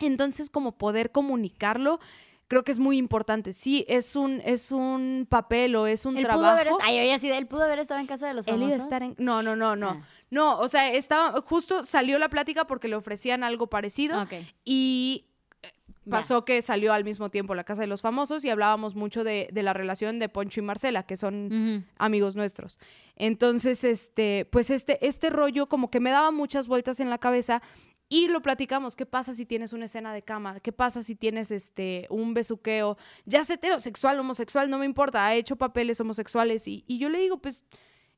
Entonces, como poder comunicarlo, creo que es muy importante. Sí, es un, es un papel o es un Él trabajo. pudo haber, ay, oye, de él pudo haber estado en casa de los Él famosos. iba a estar en... No, no, no, no. Ah. No, o sea, estaba... Justo salió la plática porque le ofrecían algo parecido Ok. y eh, pasó que salió al mismo tiempo la Casa de los Famosos y hablábamos mucho de, de la relación de Poncho y Marcela, que son amigos nuestros. Entonces, este, pues este, este rollo como que me daba muchas vueltas en la cabeza y lo platicamos. ¿Qué pasa si tienes una escena de cama? ¿Qué pasa si tienes este, un besuqueo? Ya sea heterosexual, homosexual, no me importa. Ha hecho papeles homosexuales y, y yo le digo, pues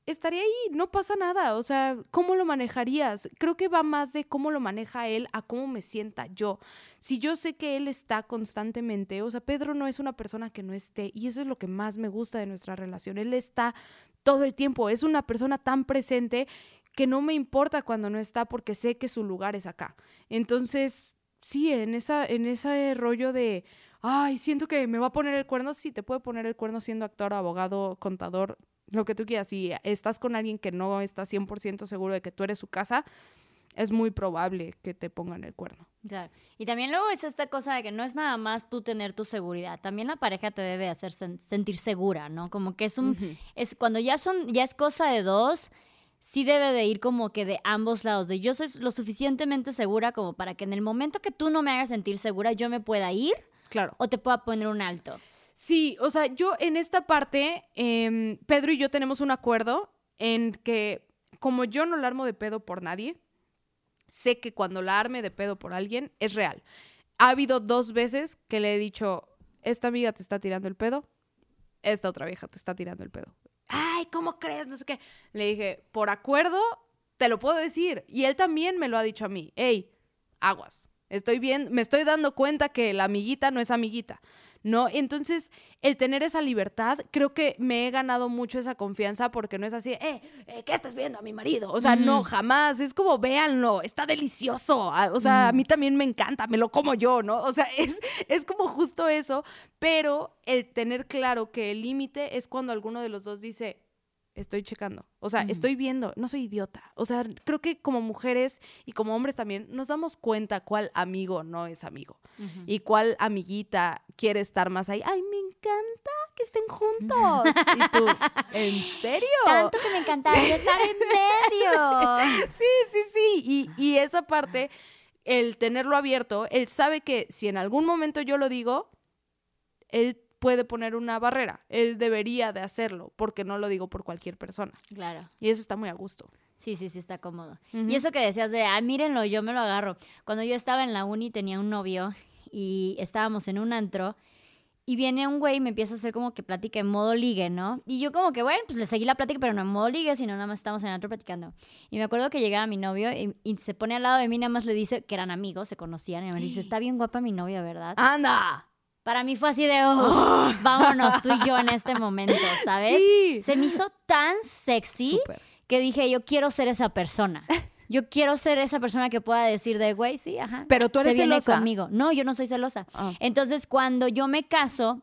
estaría ahí, no pasa nada. O sea, ¿cómo lo manejarías? Creo que va más de cómo lo maneja él a cómo me sienta yo. Si yo sé que él está constantemente, o sea, Pedro no es una persona que no esté y eso es lo que más me gusta de nuestra relación. Él está todo el tiempo, es una persona tan presente que no me importa cuando no está porque sé que su lugar es acá. Entonces, sí, en, esa, en ese rollo de, ay, siento que me va a poner el cuerno, sí, te puede poner el cuerno siendo actor, abogado, contador, lo que tú quieras. Si estás con alguien que no está 100% seguro de que tú eres su casa, es muy probable que te pongan el cuerno. Claro. Y también luego es esta cosa de que no es nada más tú tener tu seguridad, también la pareja te debe hacer sen- sentir segura, ¿no? Como que es un es cuando ya son ya es cosa de dos, sí debe de ir como que de ambos lados, de yo soy lo suficientemente segura como para que en el momento que tú no me hagas sentir segura yo me pueda ir Claro. o te pueda poner un alto. Sí, o sea, yo en esta parte, em, Pedro y yo tenemos un acuerdo en que como yo no la armo de pedo por nadie, sé que cuando la arme de pedo por alguien es real. Ha habido dos veces que le he dicho, esta amiga te está tirando el pedo, esta otra vieja te está tirando el pedo. Ay, ¿cómo crees? No sé qué. Le dije, por acuerdo, te lo puedo decir. Y él también me lo ha dicho a mí. Hey, aguas. Estoy bien, me estoy dando cuenta que la amiguita no es amiguita. ¿No? Entonces, el tener esa libertad, creo que me he ganado mucho esa confianza porque no es así, eh, eh, ¿qué estás viendo a mi marido? O sea, no, jamás. Es como, véanlo, está delicioso. Ah, O sea, a mí también me encanta, me lo como yo, ¿no? O sea, es, es como justo eso, pero el tener claro que el límite es cuando alguno de los dos dice, estoy checando. O sea, estoy viendo, no soy idiota. O sea, creo que como mujeres y como hombres también nos damos cuenta cuál amigo no es amigo y cuál amiguita quiere estar más ahí. Ay, me encanta que estén juntos. Y tú, ¿en serio? Tanto que me encantaría estar en medio. Sí, sí, sí. Y, y esa parte, el tenerlo abierto, él sabe que si en algún momento yo lo digo, él puede poner una barrera. Él debería de hacerlo, porque no lo digo por cualquier persona. Claro. Y eso está muy a gusto. Sí, sí, sí, está cómodo. Y eso que decías de, ah, mírenlo, yo me lo agarro. Cuando yo estaba en la uni tenía un novio y estábamos en un antro Y viene un güey y me empieza a hacer como que plática en modo ligue, ¿no? Y yo como que, bueno, pues le seguí la plática, pero no en modo ligue, sino nada más estamos en el otro platicando. Y me acuerdo que llegaba mi novio y, y se pone al lado de mí, nada más le dice que eran amigos, se conocían, y me dice, está bien guapa mi novia, ¿verdad? ¡Anda! Para mí fue así de, oh, vámonos tú y yo en este momento, ¿sabes? Sí. Se me hizo tan sexy Súper. que dije, yo quiero ser esa persona. Yo quiero ser esa persona que pueda decir de, güey, sí, ajá. Pero tú eres se viene celosa. conmigo. No, yo no soy celosa. Ah. Entonces, cuando yo me caso,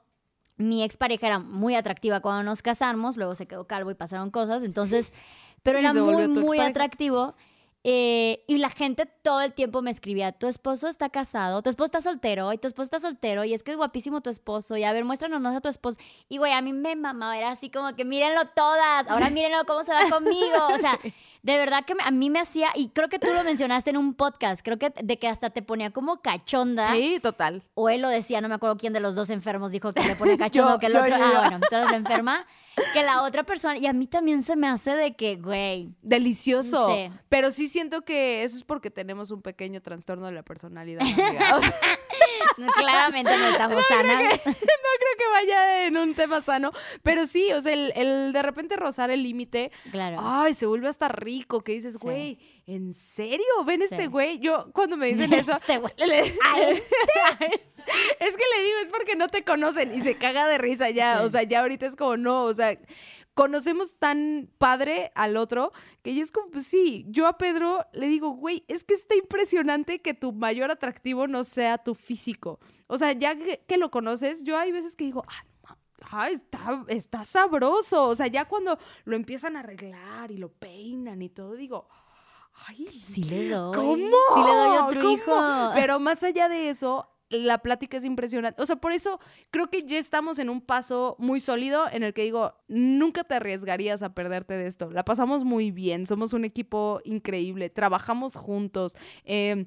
mi expareja era muy atractiva cuando nos casamos, luego se quedó calvo y pasaron cosas, entonces, pero era muy, muy atractivo. eh, y la gente todo el tiempo me escribía, tu esposo está casado, tu esposo está soltero, y tu esposo está soltero, y es que es guapísimo tu esposo, y a ver, muéstranos más a tu esposo. Y güey, a mí me mamaba, era así como que mírenlo todas, ahora mírenlo cómo se va conmigo. O sea, de verdad que me- a mí me hacía, y creo que tú lo mencionaste en un podcast, creo que de que hasta te ponía como cachonda. Sí, total. O él lo decía, no me acuerdo quién de los dos enfermos dijo que le pone cachondo Yo, que el yo, otro. yo, ah, bueno, tú eres la enferma. Que la otra persona. Y a mí también se me hace de que, güey. Delicioso. Sí. Pero sí siento que eso es porque tenemos un pequeño trastorno de la personalidad. amiga. O sea, Claramente no estamos sanas. no que vaya en un tema sano. Pero sí, o sea, el, el de repente rozar el límite. Claro. Ay, se vuelve hasta rico. Que dices, güey, ¿en serio? ¿Ven este güey? Yo, cuando me dicen eso. Este güey. le- es que le digo, es porque no te conocen y se caga de risa ya. Sí. O sea, ya ahorita es como, no, o sea, conocemos tan padre al otro que ya es como, pues sí, yo a Pedro le digo, güey, es que está impresionante que tu mayor atractivo no sea tu físico. O sea, ya que, que lo conoces, yo hay veces que digo, ah, no ah, está, está sabroso. O sea, ya cuando lo empiezan a arreglar y lo peinan y todo, digo, ay, Sí le doy. ¿Cómo? Sí le doy otro ¿Cómo? hijo. Pero más allá de eso, la plática es impresionante. O sea, por eso creo que ya estamos en un paso muy sólido en el que digo, nunca te arriesgarías a perderte de esto. La pasamos muy bien, somos un equipo increíble, trabajamos juntos. eh,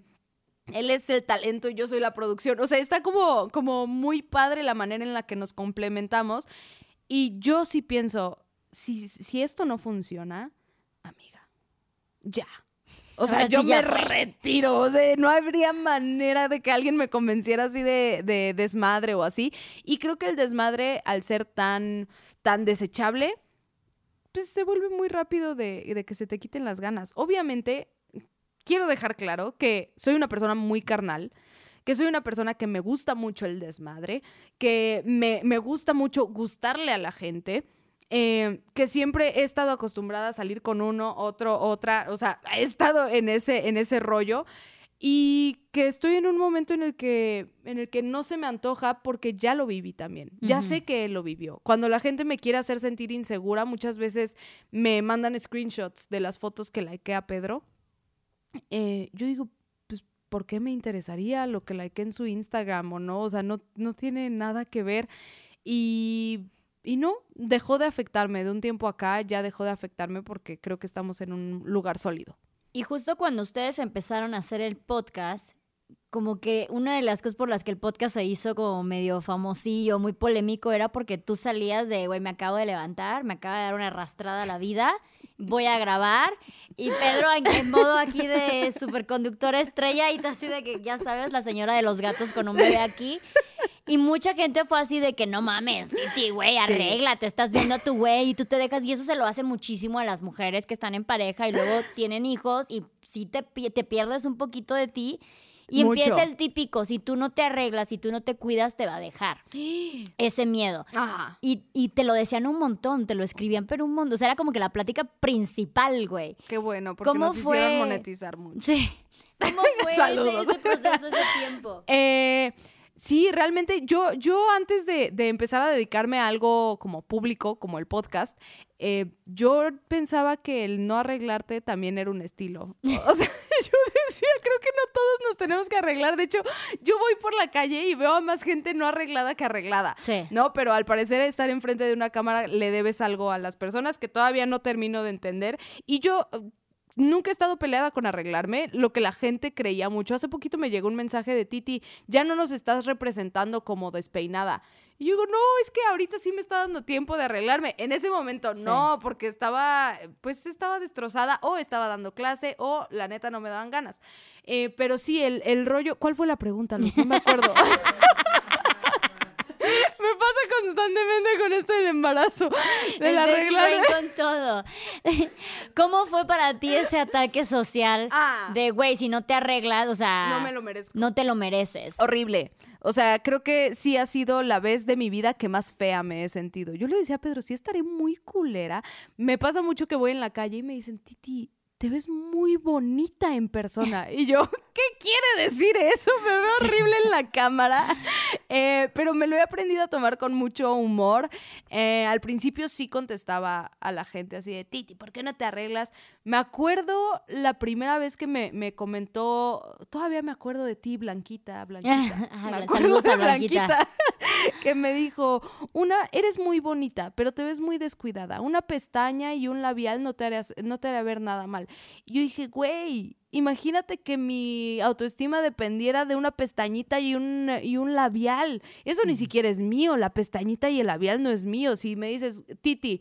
él es el talento y yo soy la producción. O sea, está como, como muy padre la manera en la que nos complementamos. Y yo sí pienso, si, si esto no funciona, amiga, ya. O sea, yo me retiro. O sea, no habría manera de que alguien me convenciera así de, de desmadre o así. Y creo que el desmadre, al ser tan, tan desechable, pues se vuelve muy rápido de, de que se te quiten las ganas. Obviamente, quiero dejar claro que soy una persona muy carnal, que soy una persona que me gusta mucho el desmadre, que me, me gusta mucho gustarle a la gente. eh, que siempre he estado acostumbrada a salir con uno, otro, otra, o sea, he estado en ese, en ese rollo y que estoy en un momento en el que en el que no se me antoja porque ya lo viví también. Ya sé que él lo vivió. Cuando la gente me quiere hacer sentir insegura, muchas veces me mandan screenshots de las fotos que likeé a Pedro. Eh, yo digo, pues, ¿por qué me interesaría lo que likeé en su Instagram o no? O sea, no, no tiene nada que ver. Y, y no, dejó de afectarme. De un tiempo acá ya dejó de afectarme porque creo que estamos en un lugar sólido. Y justo cuando ustedes empezaron a hacer el podcast, como que una de las cosas por las que el podcast se hizo como medio famosillo, muy polémico, era porque tú salías de, güey, me acabo de levantar, me acaba de dar una arrastrada a la vida, voy a grabar. Y Pedro en, en modo aquí de superconductor estrella y tú así de que, ya sabes, la señora de los gatos con un bebé aquí. Y mucha gente fue así de que no mames, Titi, güey, arréglate, estás viendo a tu güey y tú te dejas. Y eso se lo hace muchísimo a las mujeres que están en pareja y luego tienen hijos y si te, te pierdes un poquito de ti. Y Mucho. empieza el típico, si tú no te arreglas, si tú no te cuidas, te va a dejar. Ese miedo. Ajá. Y, y te lo decían un montón, te lo escribían, pero un montón. O sea, era como que la plática principal, güey. Qué bueno, porque ¿Cómo nos hicieron fue? monetizar mucho. Sí. ¿Cómo fue ese, ese proceso, ese tiempo? Eh, sí, realmente yo, yo antes de, de empezar a dedicarme a algo como público, como el podcast, eh, yo pensaba que el no arreglarte también era un estilo. O sea, yo decía, creo que no todos nos tenemos que arreglar. De hecho, yo voy por la calle y veo a más gente no arreglada que arreglada. Sí. No, pero al parecer estar enfrente de una cámara le debes algo a las personas que todavía no termino de entender. Y yo nunca he estado peleada con arreglarme, lo que la gente creía mucho. Hace poquito me llegó un mensaje de Titi, ya no nos estás representando como despeinada. Y yo digo, no, es que ahorita sí me está dando tiempo de arreglarme. En ese momento Sí. no, porque estaba, pues estaba destrozada o estaba dando clase o la neta no me daban ganas. Eh, pero sí, el, el rollo, ¿cuál fue la pregunta? No me acuerdo. me constantemente con esto del embarazo, de El la regla. con todo. ¿Cómo fue para ti ese ataque social Ah. de, güey, si no te arreglas, o sea... No me lo merezco. No te lo mereces. Horrible. O sea, creo que sí ha sido la vez de mi vida que más fea me he sentido. Yo le decía a Pedro, sí estaré muy culera. Me pasa mucho que voy en la calle y me dicen, Titi, te ves muy bonita en persona. Y yo, ¿qué quiere decir eso? Me veo horrible en la cámara. Eh, pero me lo he aprendido a tomar con mucho humor. Eh, al principio sí contestaba a la gente así de, Titi, ¿por qué no te arreglas? Me acuerdo la primera vez que me, me comentó, todavía me acuerdo de ti, Blanquita, Blanquita. Me acuerdo de. Blanquita, que me dijo, una, eres muy bonita, pero te ves muy descuidada. Una pestaña y un labial no te hará, no te hará ver nada mal. Yo dije, güey, imagínate que mi autoestima dependiera de una pestañita y un, y un labial. Eso ni siquiera es mío, la pestañita y el labial no es mío. Si me dices, Titi,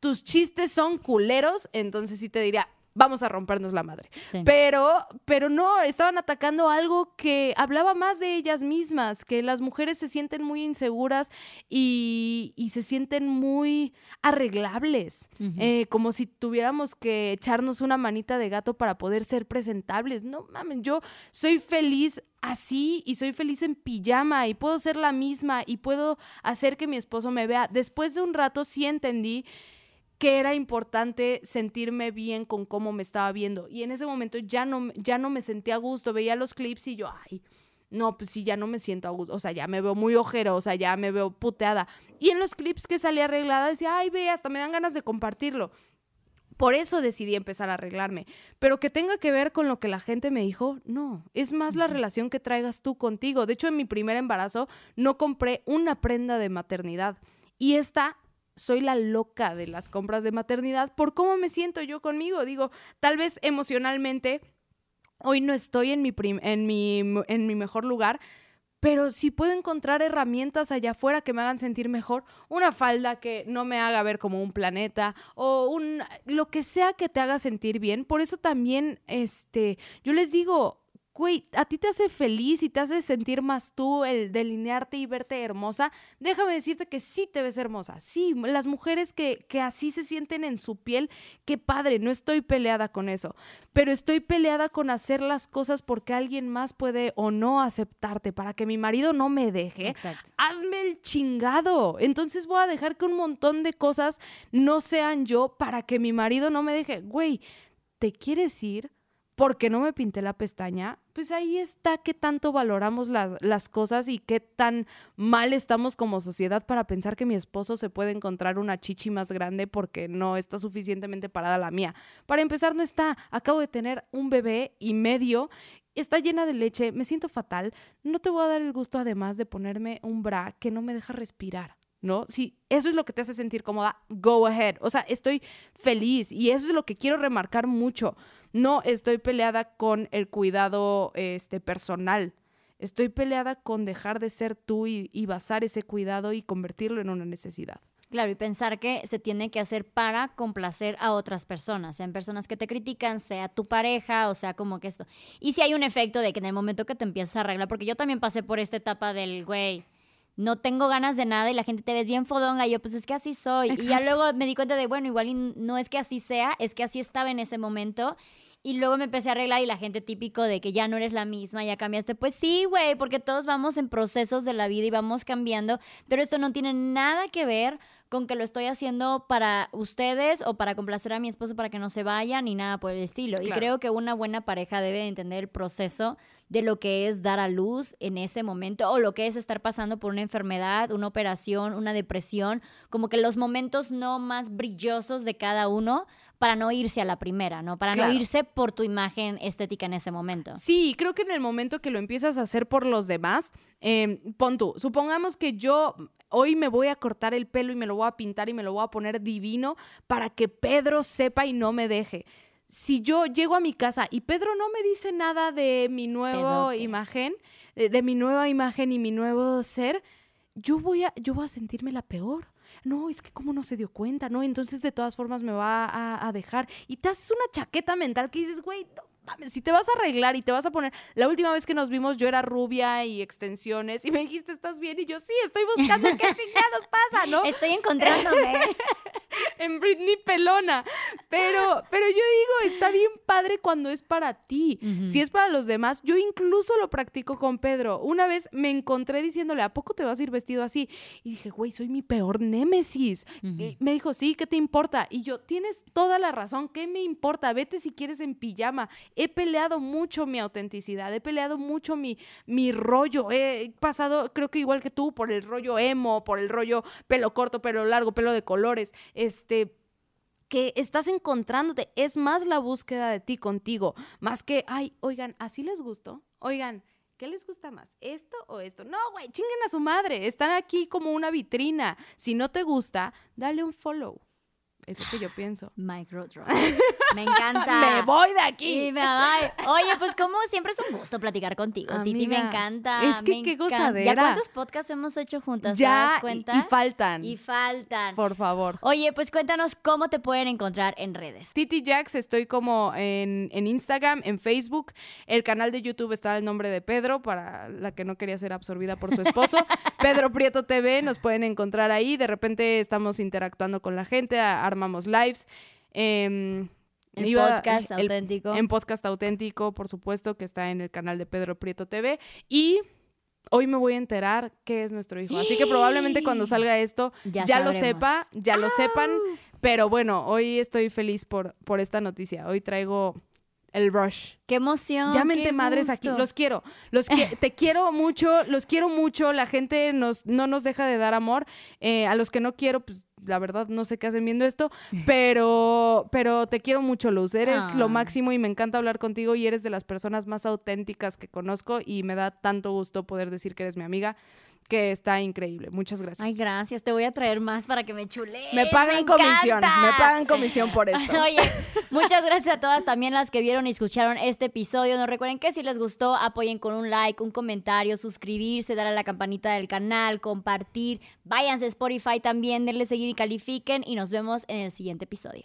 tus chistes son culeros, entonces sí te diría, vamos a rompernos la madre. Sí. Pero, pero no, estaban atacando algo que hablaba más de ellas mismas, que las mujeres se sienten muy inseguras y, y se sienten muy arreglables, eh, como si tuviéramos que echarnos una manita de gato para poder ser presentables. No mames, yo soy feliz así y soy feliz en pijama y puedo ser la misma y puedo hacer que mi esposo me vea. Después de un rato sí entendí que era importante sentirme bien con cómo me estaba viendo. Y en ese momento ya no, ya no me sentía a gusto. Veía los clips y yo, ay, no, pues sí, ya no me siento a gusto. O sea, ya me veo muy ojerosa, ya me veo puteada. Y en los clips que salía arreglada decía, ay, ve, hasta me dan ganas de compartirlo. Por eso decidí empezar a arreglarme. Pero que tenga que ver con lo que la gente me dijo, no. Es más la relación que traigas tú contigo. De hecho, en mi primer embarazo no compré una prenda de maternidad. Y esta soy la loca de las compras de maternidad por cómo me siento yo conmigo. Digo, tal vez emocionalmente hoy no estoy en mi, en mi, en mi mejor lugar, pero si puedo encontrar herramientas allá afuera que me hagan sentir mejor, una falda que no me haga ver como un planeta o un lo que sea que te haga sentir bien. Por eso también este yo les digo, güey, a ti te hace feliz y te hace sentir más tú el delinearte y verte hermosa, déjame decirte que sí te ves hermosa. Sí, las mujeres que, que así se sienten en su piel, qué padre, no estoy peleada con eso, pero estoy peleada con hacer las cosas porque alguien más puede o no aceptarte, para que mi marido no me deje. Exacto. Hazme el chingado. Entonces voy a dejar que un montón de cosas no sean yo para que mi marido no me deje. Güey, ¿te quieres ir? Porque no me pinté la pestaña, pues ahí está qué tanto valoramos la- las cosas y qué tan mal estamos como sociedad para pensar que mi esposo se puede encontrar una chichi más grande porque no está suficientemente parada la mía. Para empezar, no está. Acabo de tener un bebé y medio. Está llena de leche, me siento fatal. No te voy a dar el gusto además de ponerme un bra que no me deja respirar. ¿No? Si eso es lo que te hace sentir cómoda, go ahead. O sea, estoy feliz y eso es lo que quiero remarcar mucho. No estoy peleada con el cuidado este, personal. Estoy peleada con dejar de ser tú y, y basar ese cuidado y convertirlo en una necesidad. Claro, y pensar que se tiene que hacer para complacer a otras personas, sean personas que te critican, sea tu pareja, o sea, como que esto. Y si hay un efecto de que en el momento que te empiezas a arreglar, porque yo también pasé por esta etapa del, güey, no tengo ganas de nada y la gente te ves bien fodonga y yo, pues es que así soy. Y ya luego me di cuenta de, bueno, igual no es que así sea, es que así estaba en ese momento. Y luego me empecé a arreglar y la gente típico de que ya no eres la misma, ya cambiaste. Pues sí, güey, porque todos vamos en procesos de la vida y vamos cambiando, pero esto no tiene nada que ver con que lo estoy haciendo para ustedes o para complacer a mi esposo para que no se vaya ni nada por el estilo. Y creo que una buena pareja debe entender el proceso de lo que es dar a luz en ese momento o lo que es estar pasando por una enfermedad, una operación, una depresión, como que los momentos no más brillosos de cada uno para no irse a la primera, ¿no? Para Claro. no irse por tu imagen estética en ese momento. Sí, creo que en el momento que lo empiezas a hacer por los demás, eh, pon tú, supongamos que yo hoy me voy a cortar el pelo y me lo voy a pintar y me lo voy a poner divino para que Pedro sepa y no me deje. Si yo llego a mi casa y Pedro no me dice nada de mi nueva Pedote. imagen, de, de mi nueva imagen y mi nuevo ser, yo voy a, yo voy a sentirme la peor. No, es que cómo no se dio cuenta, ¿no? Entonces de todas formas me va a, a dejar. Y te haces una chaqueta mental que dices, güey, no si te vas a arreglar y te vas a poner. La última vez que nos vimos, yo era rubia y extensiones y me dijiste, ¿estás bien? Y yo, sí, estoy buscando qué chingados pasa, ¿no? Estoy encontrándome. en Britney Pelona. Pero, pero yo digo, está bien padre cuando es para ti. Si es para los demás, yo incluso lo practico con Pedro. Una vez me encontré diciéndole, ¿a poco te vas a ir vestido así? Y dije, güey, soy mi peor némesis. Y me dijo, sí, ¿qué te importa? Y yo, tienes toda la razón, ¿qué me importa? Vete si quieres en pijama. He peleado mucho mi autenticidad, he peleado mucho mi, mi rollo. He pasado, creo que igual que tú, por el rollo emo, por el rollo pelo corto, pelo largo, pelo de colores este, que estás encontrándote. Es más la búsqueda de ti contigo, más que, ay, oigan, ¿así les gustó? Oigan, ¿qué les gusta más? ¿Esto o esto? No, güey, chinguen a su madre. Están aquí como una vitrina. Si no te gusta, dale un follow. Es lo que yo pienso. Micro Me encanta. me voy de aquí. Y me voy. Oye, pues como siempre es un gusto platicar contigo. Titi, me encanta. Es que me qué encanta. gozadera. ¿Ya cuántos podcasts hemos hecho juntas? ¿Te Ya, das y- cuenta? y faltan. Y faltan. Por favor. Oye, pues cuéntanos cómo te pueden encontrar en redes. Titi Jax, estoy como en, en Instagram, en Facebook. El canal de YouTube está el nombre de Pedro, para la que no quería ser absorbida por su esposo. Pedro Prieto TV, nos pueden encontrar ahí. De repente estamos interactuando con la gente, a- armamos lives. Em, El iba- podcast el- auténtico. En podcast auténtico, por supuesto, que está en el canal de Pedro Prieto TV. Y hoy me voy a enterar qué es nuestro hijo. Así que probablemente cuando salga esto Ya ya, lo sepa, ya lo sepan. Pero bueno, hoy estoy feliz por, por esta noticia. Hoy traigo el rush. Qué emoción. Qué madres aquí. Los quiero. Los qui- te quiero mucho. Los quiero mucho. La gente nos, no nos deja de dar amor. Eh, a los que no quiero, pues la verdad no sé qué hacen viendo esto. Pero, pero te quiero mucho, Luz. Eres Ah. lo máximo y me encanta hablar contigo y eres de las personas más auténticas que conozco y me da tanto gusto poder decir que eres mi amiga, que está increíble. Muchas gracias. Ay, gracias. Te voy a traer más para que me chulees. me pagan comisión. Me pagan comisión por esto. Oye, muchas gracias a todas también las que vieron y escucharon este episodio. No recuerden que si les gustó, apoyen con un like, un comentario, suscribirse, darle a la campanita del canal, compartir. Váyanse a Spotify también, denle seguir y califiquen. Y nos vemos en el siguiente episodio.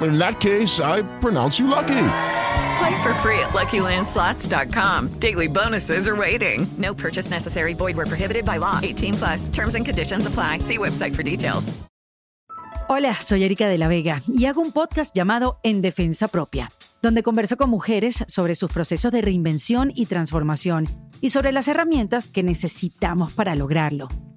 In that case, I pronounce you lucky. Play for free at LuckyLandSlots.com. Daily bonuses are waiting. No purchase necessary. Void where prohibited by law. 18 plus. Terms and conditions apply. See website for details. Hola, soy Erika de la Vega y hago un podcast llamado En Defensa Propia, donde converso con mujeres sobre sus procesos de reinvención y transformación y sobre las herramientas que necesitamos para lograrlo.